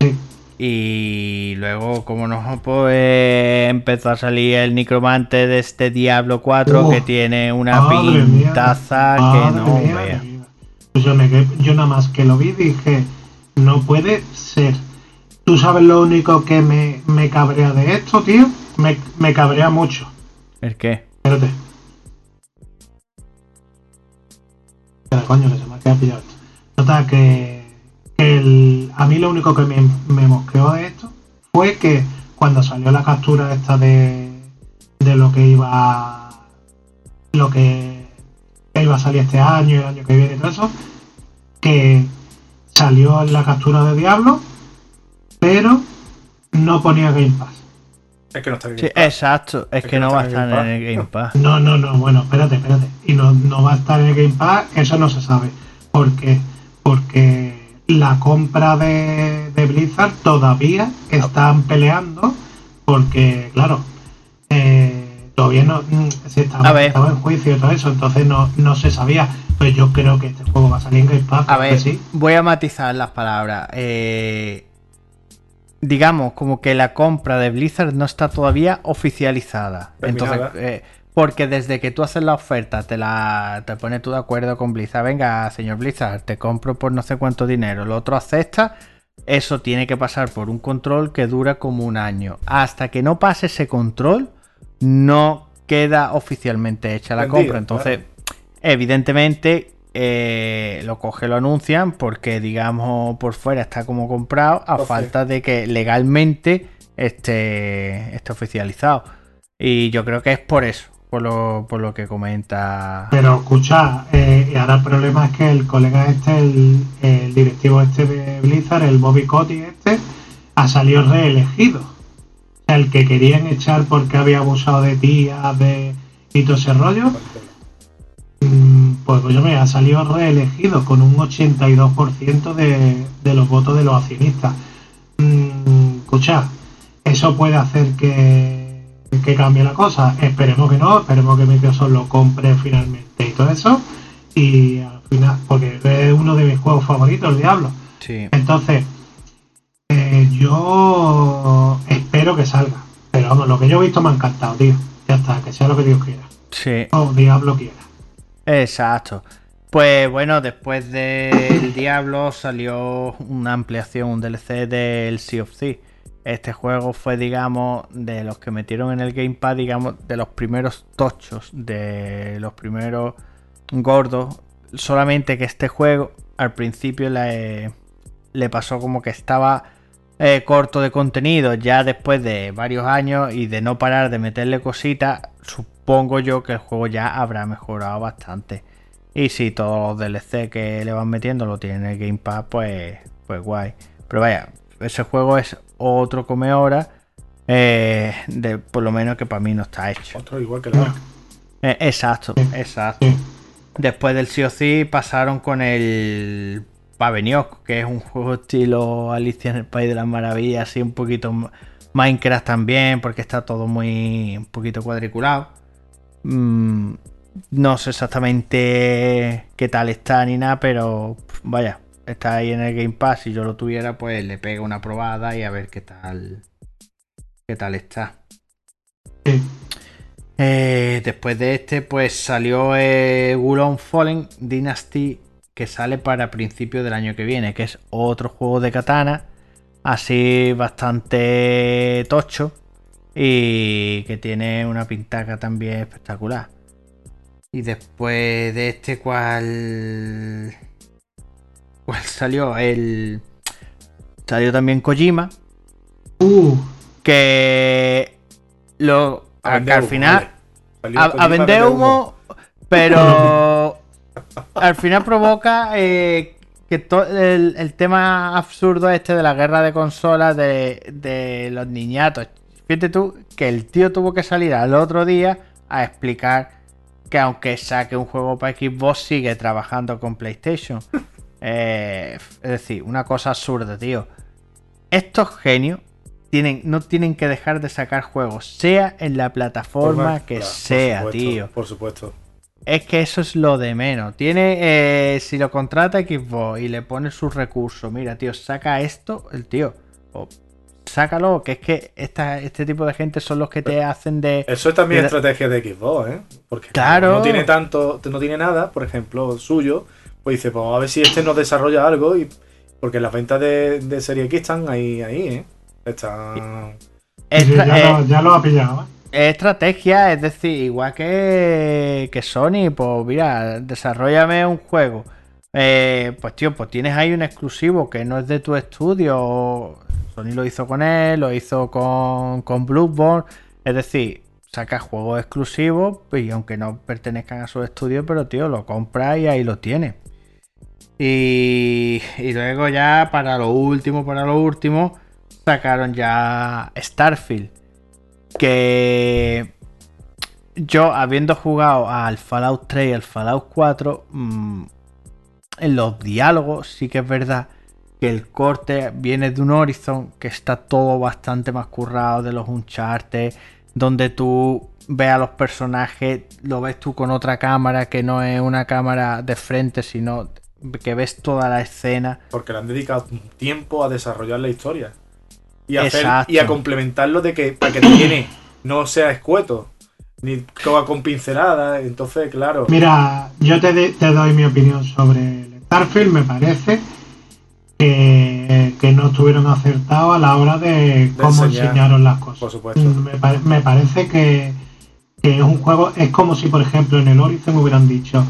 Sí. Y luego, como no, pues empezó a salir el Necromante de este Diablo 4 Uf, que tiene una Madre mía, pintaza que no vea. Pues yo, me yo nada más que lo vi dije, no puede ser. ¿Tú sabes lo único que me, me cabrea de esto, tío? Me, me cabrea mucho. ¿El qué? Espérate. Espera, coño, que se me ha quedado pillado esto. Nota que, que el- a mí lo único que me, me mosqueó de esto fue que cuando salió la captura esta de, de lo que iba lo que, que iba a salir este año y el año que viene y todo eso, que salió en la captura de Diablo, pero no ponía Game Pass. Es que no está bien. Sí, exacto, es, que, no va a estar en el Game Pass. No, no, no, bueno, espérate, espérate. Y no, no va a estar en el Game Pass, eso no se sabe. ¿Por qué? Porque la compra de, de Blizzard todavía están peleando, porque, claro, eh, todavía no mm, se A estaba, estaba en juicio y todo eso, entonces no, no se sabía. Pues yo creo que este juego va a salir en Game Pass. A ver, sí. voy a matizar las palabras. Eh, digamos, como que la compra de Blizzard no está todavía oficializada. Terminada. Entonces, eh, porque desde que tú haces la oferta, te la te pones tú de acuerdo con Blizzard. Venga, señor Blizzard, te compro por no sé cuánto dinero. El otro acepta. Eso tiene que pasar por un control que dura como un año. Hasta que no pase ese control, no queda oficialmente hecha la Vendido, compra. Entonces, evidentemente eh, lo coge, lo anuncian porque digamos por fuera está como comprado a falta de que legalmente esté, esté oficializado. Y yo creo que es por eso, por lo, por lo que comenta. Pero escucha, eh, ahora el problema es que el colega este, el, el directivo este de Blizzard, el Bobby Kotick este, ha salido reelegido. El que querían echar porque había abusado de tías de, y todo ese rollo, pues yo me ha salido reelegido con un 82% de, de los votos de los accionistas. Mm, escucha, eso puede hacer que, que cambie la cosa. Esperemos que no, esperemos que Microsoft lo compre finalmente y todo eso. Y al final, porque es uno de mis juegos favoritos, el Diablo. Sí. Entonces, eh, yo espero que salga. Pero vamos, lo que yo he visto me ha encantado, tío. Ya está, que sea lo que Dios quiera. Sí. O Diablo quiera. Exacto. Pues bueno, después del Diablo salió una ampliación, un DLC del Sea of Thieves. Este juego fue, digamos, de los que metieron en el Gamepad, digamos, de los primeros tochos, de los primeros gordos. Solamente que este juego al principio le, pasó como que estaba eh, corto de contenido ya después de varios años y de no parar de meterle cositas, supongo yo que el juego ya habrá mejorado bastante. Y si todos los DLC que le van metiendo lo tienen en el Gamepad, pues, pues guay. Pero vaya, ese juego es otro come hora. eh, de, por lo menos que para mí no está hecho. Otro igual que la Eh, exacto, exacto. Sí. Después del Thieves pasaron con el Paveniok, que es un juego estilo Alicia en el País de las Maravillas, así un poquito Minecraft también, porque está todo muy un poquito cuadriculado. Mm, no sé exactamente qué tal está ni nada, pero vaya, está ahí en el Game Pass. Si yo lo tuviera, pues le pego una probada y a ver qué tal, qué tal está. Eh, después de este, pues salió eh, Wulong Fallen Dynasty, que sale para principios del año que viene, que es otro juego de katana, así bastante tocho y que tiene una pintaca también espectacular. Y después de este, ¿cuál, cuál salió? El salió también Kojima, Uh, que lo A que vender al final vale. A, vender humo, pero al final provoca eh, que el, el tema absurdo este de la guerra de consolas de, de los niñatos. Fíjate tú que el tío tuvo que salir al otro día a explicar que aunque saque un juego para Xbox sigue trabajando con PlayStation. Eh, es decir, una cosa absurda, tío. Estos genios tienen, no tienen que dejar de sacar juegos, sea en la plataforma Forma- que claro, por sea, supuesto, tío. Por supuesto. Es que eso es lo de menos. Tiene, eh, si lo contrata Xbox y le pone sus recursos, mira, tío, saca esto, el tío, sácalo, que es que esta, este tipo de gente son los que te hacen de... Eso es también de- estrategia de Xbox, ¿eh? Porque Claro. no tiene tanto, no tiene nada, por ejemplo, suyo, pues dice, pues a ver si este nos desarrolla algo y porque las ventas de, de Serie X están ahí, ahí, ¿eh? Están... Sí, ya, eh, lo, ya lo ha pillado, ¿eh? es estrategia, es decir, igual que, que Sony, pues mira, desarrollame un juego. Eh, pues tío, pues tienes ahí un exclusivo que no es de tu estudio. Sony lo hizo con él, lo hizo con, con Bloodborne. Es decir, saca juegos exclusivos y aunque no pertenezcan a su estudio, pero tío, lo compra y ahí lo tiene. Y, y luego ya para lo último, para lo último, sacaron ya Starfield. Que yo, habiendo jugado al Fallout 3 y al Fallout 4, mm, en los diálogos sí que es verdad que el corte viene de un Horizon que está todo bastante más currado de los Uncharted, donde tú ves a los personajes, lo ves tú con otra cámara que no es una cámara de frente, sino que ves toda la escena. Porque le han dedicado tiempo a desarrollar la historia. Y a, hacer- Exacto. y a complementarlo de que para que te tiene no sea escueto. Ni coja con pinceladas. Entonces, claro. Mira, yo te, de- te doy mi opinión sobre Starfield. Me parece que, que no estuvieron acertados a la hora de cómo enseñar, enseñaron las cosas. Por supuesto. Me, pare- me parece que, que es un juego, es como si, por ejemplo, en el Horizon hubieran dicho,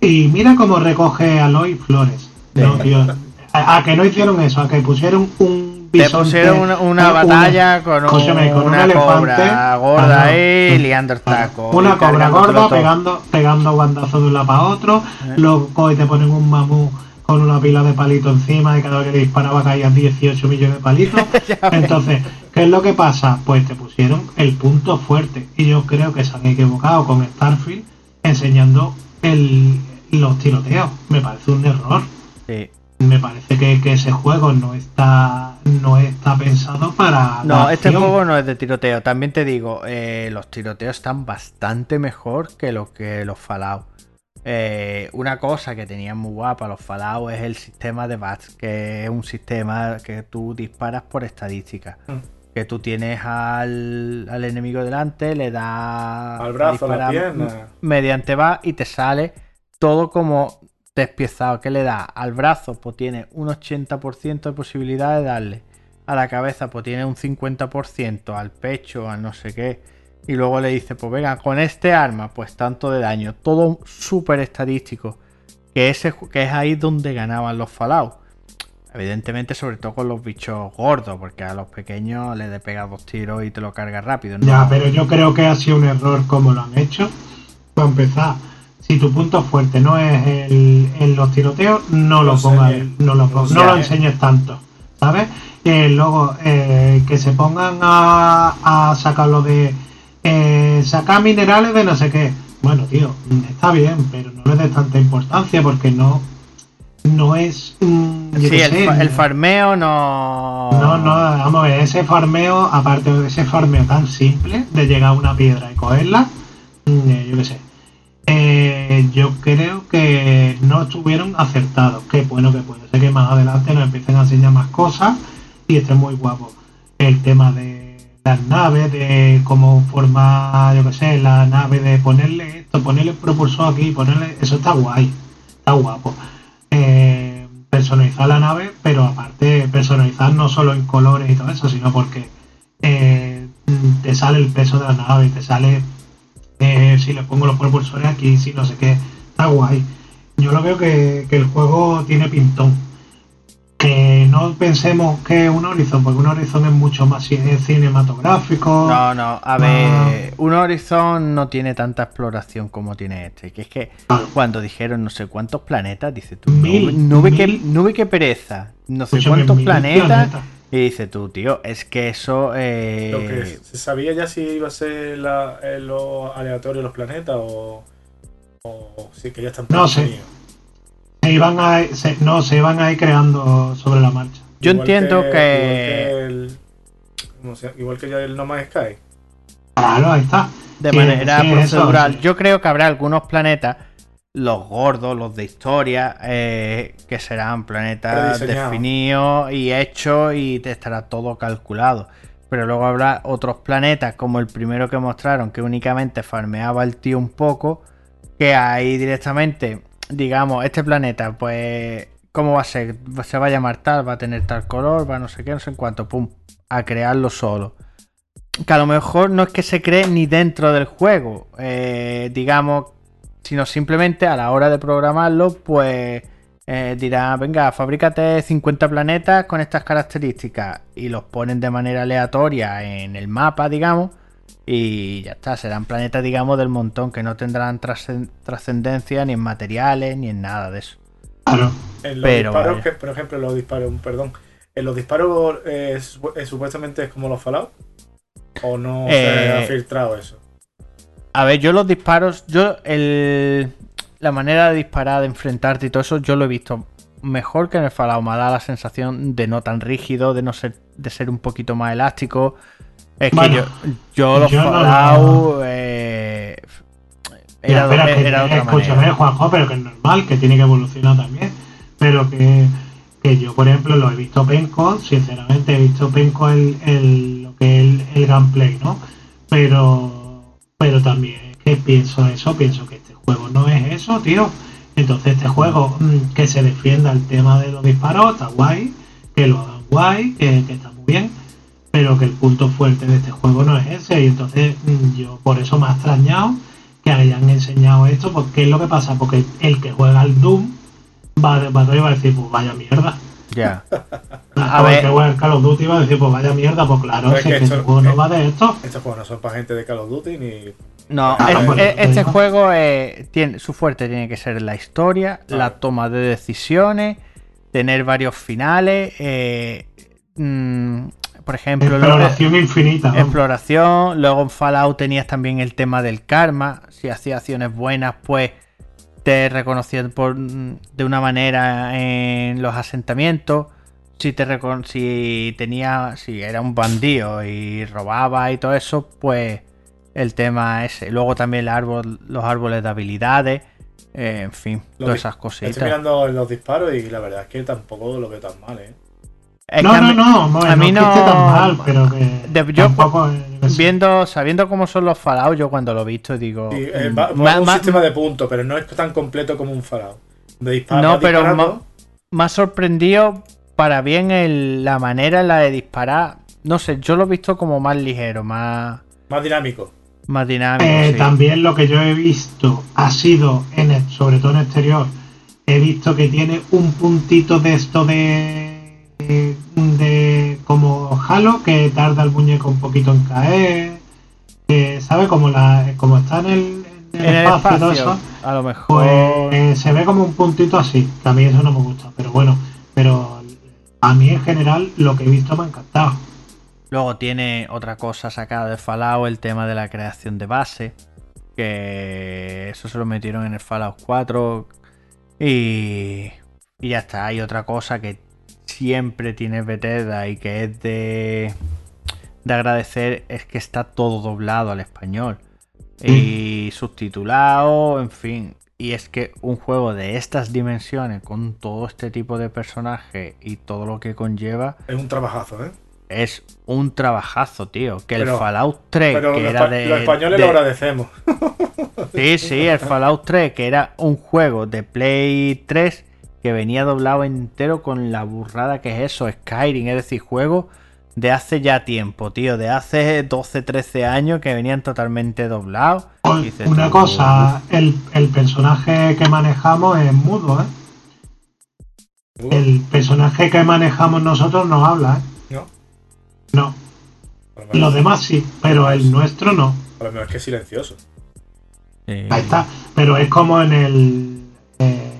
y mira cómo recoge Aloy flores. No, tío. A, a que no hicieron eso, a que pusieron un Te bisonte, pusieron una, una batalla con, un- con una elefante. cobra gorda Claro. ahí, liando el taco. Una cobra gorda pegando, pegando guandazos de un lado para otro, Eh. luego y te ponen un mamú con una pila de palitos encima y cada vez que le disparaba caían 18 millones de palitos. Entonces, ¿qué es lo que pasa? Pues te pusieron el punto fuerte y yo creo que se han equivocado con Starfield enseñando el, los tiroteos. Me parece un error. Sí. Me parece que, ese juego no está no está pensado para no este juego no es de tiroteo. También te digo eh, los tiroteos están bastante mejor que lo que los Fallout. Eh, una cosa que tenían muy guapa los Fallout es el sistema de bats que es un sistema que tú disparas por estadística. Mm. que tú tienes al, al, enemigo delante le das al brazo a la pierna. mediante va y te sale todo como despiezado que le da al brazo, pues tiene un 80% de posibilidad de darle. A la cabeza, pues tiene un 50%, al pecho, al no sé qué. Y luego le dice, pues venga, con este arma, pues tanto de daño. Todo súper estadístico. Que, ese, que es ahí donde ganaban los Fallout. Evidentemente, sobre todo con los bichos gordos, porque a los pequeños le de pega dos tiros y te lo carga rápido. Ya, pero yo creo que ha sido un error como lo han hecho. Para empezar, si tu punto fuerte no es el, los tiroteos, no lo, pongas, no lo, no lo enseñes tanto, ¿sabes? Eh, luego, eh, que se pongan a, a sacarlo de eh, sacar minerales de no sé qué. Bueno, tío, está bien, pero no le des tanta importancia porque no no es. sí, el, farmeo no. No, no, vamos a ver, ese farmeo, aparte de ese farmeo tan simple de llegar a una piedra y cogerla, mm, yo qué sé eh, yo creo que no estuvieron acertados. Que bueno, que puede ser que más adelante nos empiecen a enseñar más cosas y esté muy guapo. El tema de las naves, de cómo formar, yo qué sé, la nave, de ponerle esto, ponerle el propulsor aquí, ponerle. Eso está guay, está guapo. Eh, personalizar la nave, pero aparte, personalizar no solo en colores y todo eso, sino porque eh, te sale el peso de la nave, te sale eh, si le pongo los propulsores aquí, si no sé qué, está guay. Yo lo veo que, el juego tiene pintón. Que no pensemos que un Horizon, porque un Horizon es mucho más cinematográfico. No, no, a ver, un Horizon no tiene tanta exploración como tiene este. Que es que cuando dijeron no sé cuántos planetas, dice tú, nube, que, pereza, no sé cuántos planetas y dice tú, tío, es que eso. Eh... Lo que ¿Se sabía ya si iba a ser la, eh, lo aleatorio los planetas o. o sí, que ya están No sé. Se iban a, no, se iban a ir creando sobre la marcha. Yo entiendo que. Igual que, ya el No Man's Sky. Claro, ahí está. De manera procedural. Yo creo que habrá algunos planetas los gordos, los de historia, eh, que serán planetas definidos y hechos y te estará todo calculado. Pero luego habrá otros planetas, como el primero que mostraron, que únicamente farmeaba el tío un poco, que ahí directamente, digamos, este planeta, pues, ¿cómo va a ser? Se va a llamar tal, va a tener tal color, va a no sé qué, no sé en cuánto, pum, a crearlo solo. Que a lo mejor no es que se cree ni dentro del juego, eh, digamos sino simplemente a la hora de programarlo, pues eh, dirá, venga, fabrícate 50 planetas con estas características y los ponen de manera aleatoria en el mapa, digamos, y ya está, serán planetas, digamos, del montón que no tendrán trascendencia ni en materiales ni en nada de eso. En los disparos, que, por ejemplo, los disparos, perdón, en los disparos eh, supuestamente es como los Fallout, o no se ha eh, filtrado eso. A ver, yo los disparos, yo el, la manera de disparar, de enfrentarte y todo eso, yo lo he visto mejor que en el Fallout. Me da la sensación de no tan rígido, de no ser, de ser un poquito más elástico. Es que yo, yo los Fallout eh, era, era, escúchame, Juanjo, pero que es normal, que tiene que evolucionar también. Pero que, que yo, por ejemplo, lo he visto penco, sinceramente he visto penco el, el, lo que es el, el gameplay, ¿no? Pero pero también que pienso eso, pienso que este juego no es eso, tío. Entonces este juego mm, que se defienda el tema de los disparos, está guay, que lo hagan guay, que, está muy bien, pero que el punto fuerte de este juego no es ese. Y entonces mm, yo por eso me ha extrañado que hayan enseñado esto, porque ¿qué es lo que pasa? Porque el que juega al Doom va, va, va a decir, pues vaya mierda. Ya. A ver. Que el Call of Duty va a decir, pues vaya mierda, pues claro, es que, este juego no va de esto. Estos juegos no son para gente de Call of Duty ni. No, este juego tiene, su fuerte tiene que ser la historia, la toma de decisiones, tener varios finales. Eh, mm, por ejemplo, exploración infinita. Exploración. Luego en Fallout tenías también el tema del karma. Si hacías acciones buenas, pues te reconocían por, de una manera en los asentamientos. Si te recon si tenía, si era un bandido y robaba y todo eso, pues el tema ese. Luego también el árbol, los árboles de habilidades, eh, en fin, Lo todas esas cositas. Estoy mirando los disparos y la verdad es que tampoco lo veo tan mal, ¿eh? Es no, que a no, mí- no, no, a mí no, tan mal, pero que De- yo- tampoco. Viendo, sabiendo cómo son los Fallout, yo cuando lo he visto digo. Sí, eh, mm, va- va ma- un ma- sistema de puntos, pero no es tan completo como un Fallout. De disparo, No, pero me ha sorprendido para bien el- la manera en la de disparar. No sé, yo lo he visto como más ligero, más, más dinámico. más dinámico. Eh, sí. También lo que yo he visto ha sido, en el- sobre todo en exterior, he visto que tiene un puntito de esto de, de, de como Halo, que tarda el muñeco un poquito en caer, que, ¿sabe? Como, la, como está en el, en el En el espacio, eso, a lo mejor. pues eh, se ve como un puntito así, que a mí eso no me gusta, pero bueno, pero a mí en general lo que he visto me ha encantado. Luego tiene otra cosa sacada de Fallout, el tema de la creación de base. Que eso se lo metieron en el Fallout 4. Y, y ya está. Hay otra cosa que siempre tiene Bethesda y que es de, de agradecer es que está todo doblado al español. Y subtitulado, en fin. Y es que un juego de estas dimensiones, con todo este tipo de personajes y todo lo que conlleva, Es un trabajazo, ¿eh? es un trabajazo, tío. Que el Fallout 3, Pero que los, era de. los españoles de- lo agradecemos. Sí, sí, el Fallout 3, que era un juego de Play 3 que venía doblado entero con la burrada que es eso, Skyrim, es decir, juego de hace ya tiempo, tío, de hace 12, 13 años que venían totalmente doblados. Pues, una tú, cosa, el, el personaje que manejamos es mudo, ¿eh? El personaje que manejamos nosotros no habla, ¿eh? ¿No? No. Los demás sí, pero el nuestro no. A lo mejor es que es silencioso. Sí. Ahí está. Pero es como en el. eh,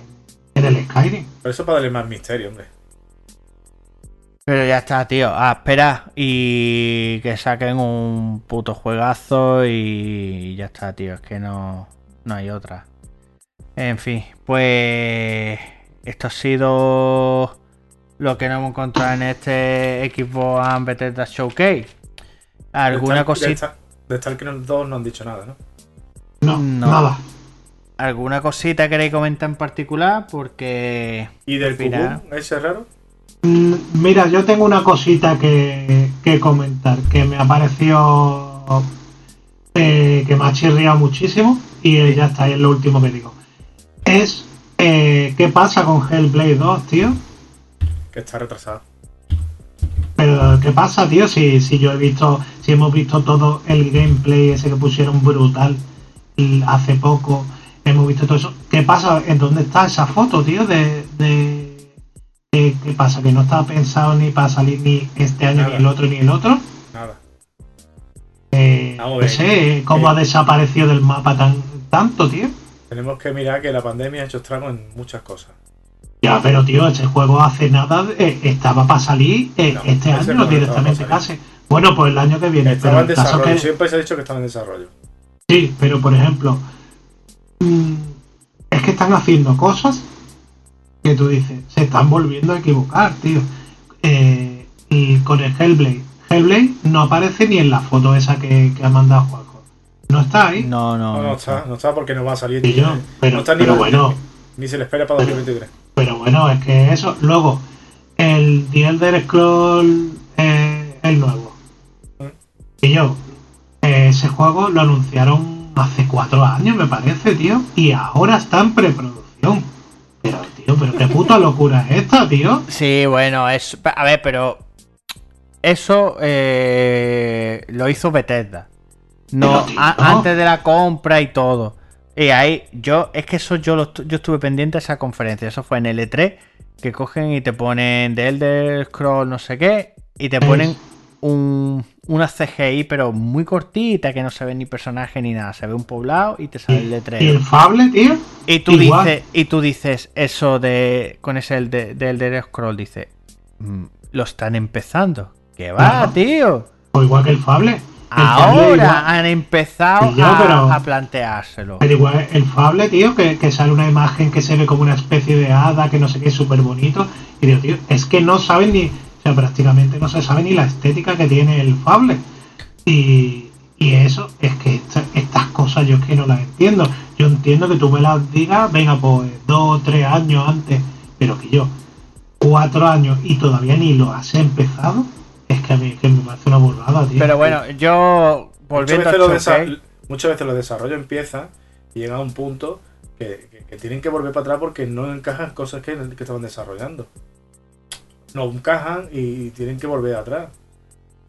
en el Skyrim. Pero eso para darle más misterio, hombre. Pero ya está, tío. A esperar y que saquen un puto juegazo y ya está, tío. Es que no, no hay otra. En fin, pues esto ha sido lo que nos hemos encontrado en este and Bethesda Showcase. ¿Alguna cosita? De, Star- de Stalker 2 no han dicho nada, ¿no? No, No. nada. ¿Alguna cosita queréis comentar en particular? Porque... ¿Y del Al final- Pugum? ¿Ese es raro? Mm, Mira, yo tengo una cosita que, que comentar que me ha parecido eh, que me ha chirriado muchísimo y eh, ya está, es lo último que digo. Es eh, qué pasa con Hellblade 2, tío. Que está retrasado. Pero qué pasa, tío, si, si yo he visto, si hemos visto todo el gameplay ese que pusieron brutal hace poco, hemos visto todo eso. ¿Qué pasa? ¿En dónde está esa foto, tío? De, de ¿qué, qué pasa? Que no estaba pensado ni para salir ni este año, Nada. ni el otro, ni el otro. Nada. Eh, no sé cómo Eh. ha desaparecido del mapa tan tanto, tío. Tenemos que mirar que la pandemia ha hecho estragos en muchas cosas. Ya, pero tío, ese juego hace nada eh, estaba para salir eh, No, este año no directamente casi. Bueno, pues el año que viene. Estaba en desarrollo. que- Siempre se ha dicho que estaba en desarrollo. Sí, pero por ejemplo, es que están haciendo cosas que tú dices, se están volviendo a equivocar, tío. Eh, y con el Hellblade, Hellblade no aparece ni en la foto esa que, que ha mandado Juanjo. No está ahí. No, no, No, no, está, no está porque no va a salir. Sí, ni, yo, pero, no está ni, pero bueno, ni se le espera para 2023. pero bueno, es que eso. Luego, el The Elder Scroll eh, el nuevo. Y yo, eh, ese juego lo anunciaron hace cuatro años, me parece, tío. Y ahora está en preproducción. Pero, tío, pero qué puta locura es esta, tío. Sí, bueno, es. A ver, pero. Eso eh, lo hizo Bethesda. No, Pero, a- antes de la compra y todo. Y ahí, yo, es que eso yo, lo yo estuve pendiente de esa conferencia. Eso fue en L3, que cogen y te ponen de Elder Scroll no sé qué, y te ponen un, una CGI, pero muy cortita, que no se ve ni personaje ni nada. Se ve un poblado y te sale el Y letrero. el Fable, tío. Y tú Igual. dices, y tú dices eso de con ese el de, del Elder Scroll, dice, "Mm, lo están empezando. ¿Qué va, Ajá. tío? O igual que el Fable. Ahora han empezado a, planteárselo. Pero igual el Fable, tío, que, que, sale una imagen que se ve como una especie de hada, que no sé qué, súper bonito. Y digo, tío, es que no saben ni, sea, prácticamente no se sabe ni la estética que tiene el Fable. Y, y eso, es que estas cosas yo es que no las entiendo. Yo entiendo que tú me las digas, venga, pues dos o tres años antes, pero que yo, cuatro años y todavía ni lo has empezado, es que a mí que me parece una burrada, tío. Pero bueno, yo volviendo muchas veces, a lo muchas veces los desarrollos empiezan y llegan a un punto que, tienen que volver para atrás porque no encajan cosas que, que estaban desarrollando. No encajan y tienen que volver atrás.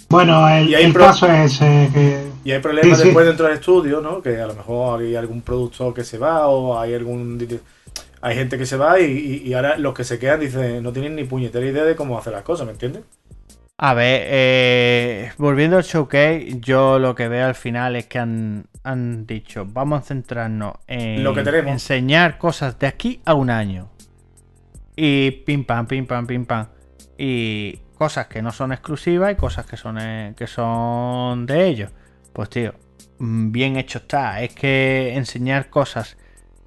Bueno, el, caso es eh, que. Y hay problemas después dentro del estudio, ¿no? Que a lo mejor hay algún productor que se va o hay algún. Hay gente que se va y, ahora los que se quedan dicen, no tienen ni puñetera idea de cómo hacer las cosas, ¿me entiendes? A ver, eh, volviendo al showcase, yo lo que veo al final es que han, han dicho, vamos a centrarnos en lo que tenemos. enseñar cosas de aquí a un año. Y pim pam, pim pam, pim pam. Y cosas que no son exclusivas y cosas que son, eh, que son de ellos. Pues tío, mm, bien hecho está. Es que enseñar cosas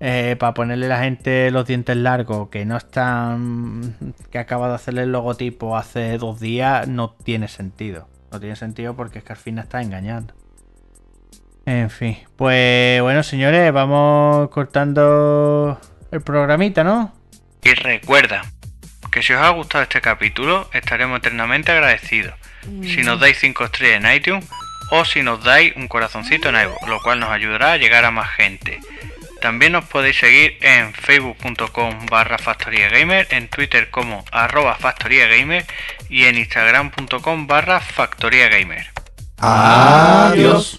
eh, para ponerle a la gente los dientes largos que no están. que acaba de hacerle el logotipo hace dos días, no tiene sentido. No tiene sentido porque es que al final está engañando. En fin, pues bueno, señores, vamos cortando el programita, ¿no? Y recuerda, que si os ha gustado este capítulo estaremos eternamente agradecidos si nos dais 5 estrellas en iTunes o si nos dais un corazoncito en iVoox, lo cual nos ayudará a llegar a más gente. También nos podéis seguir en facebook.com barra factoriagamer, en twitter como arroba factoriagamer y en instagram.com barra factoriagamer. Adiós.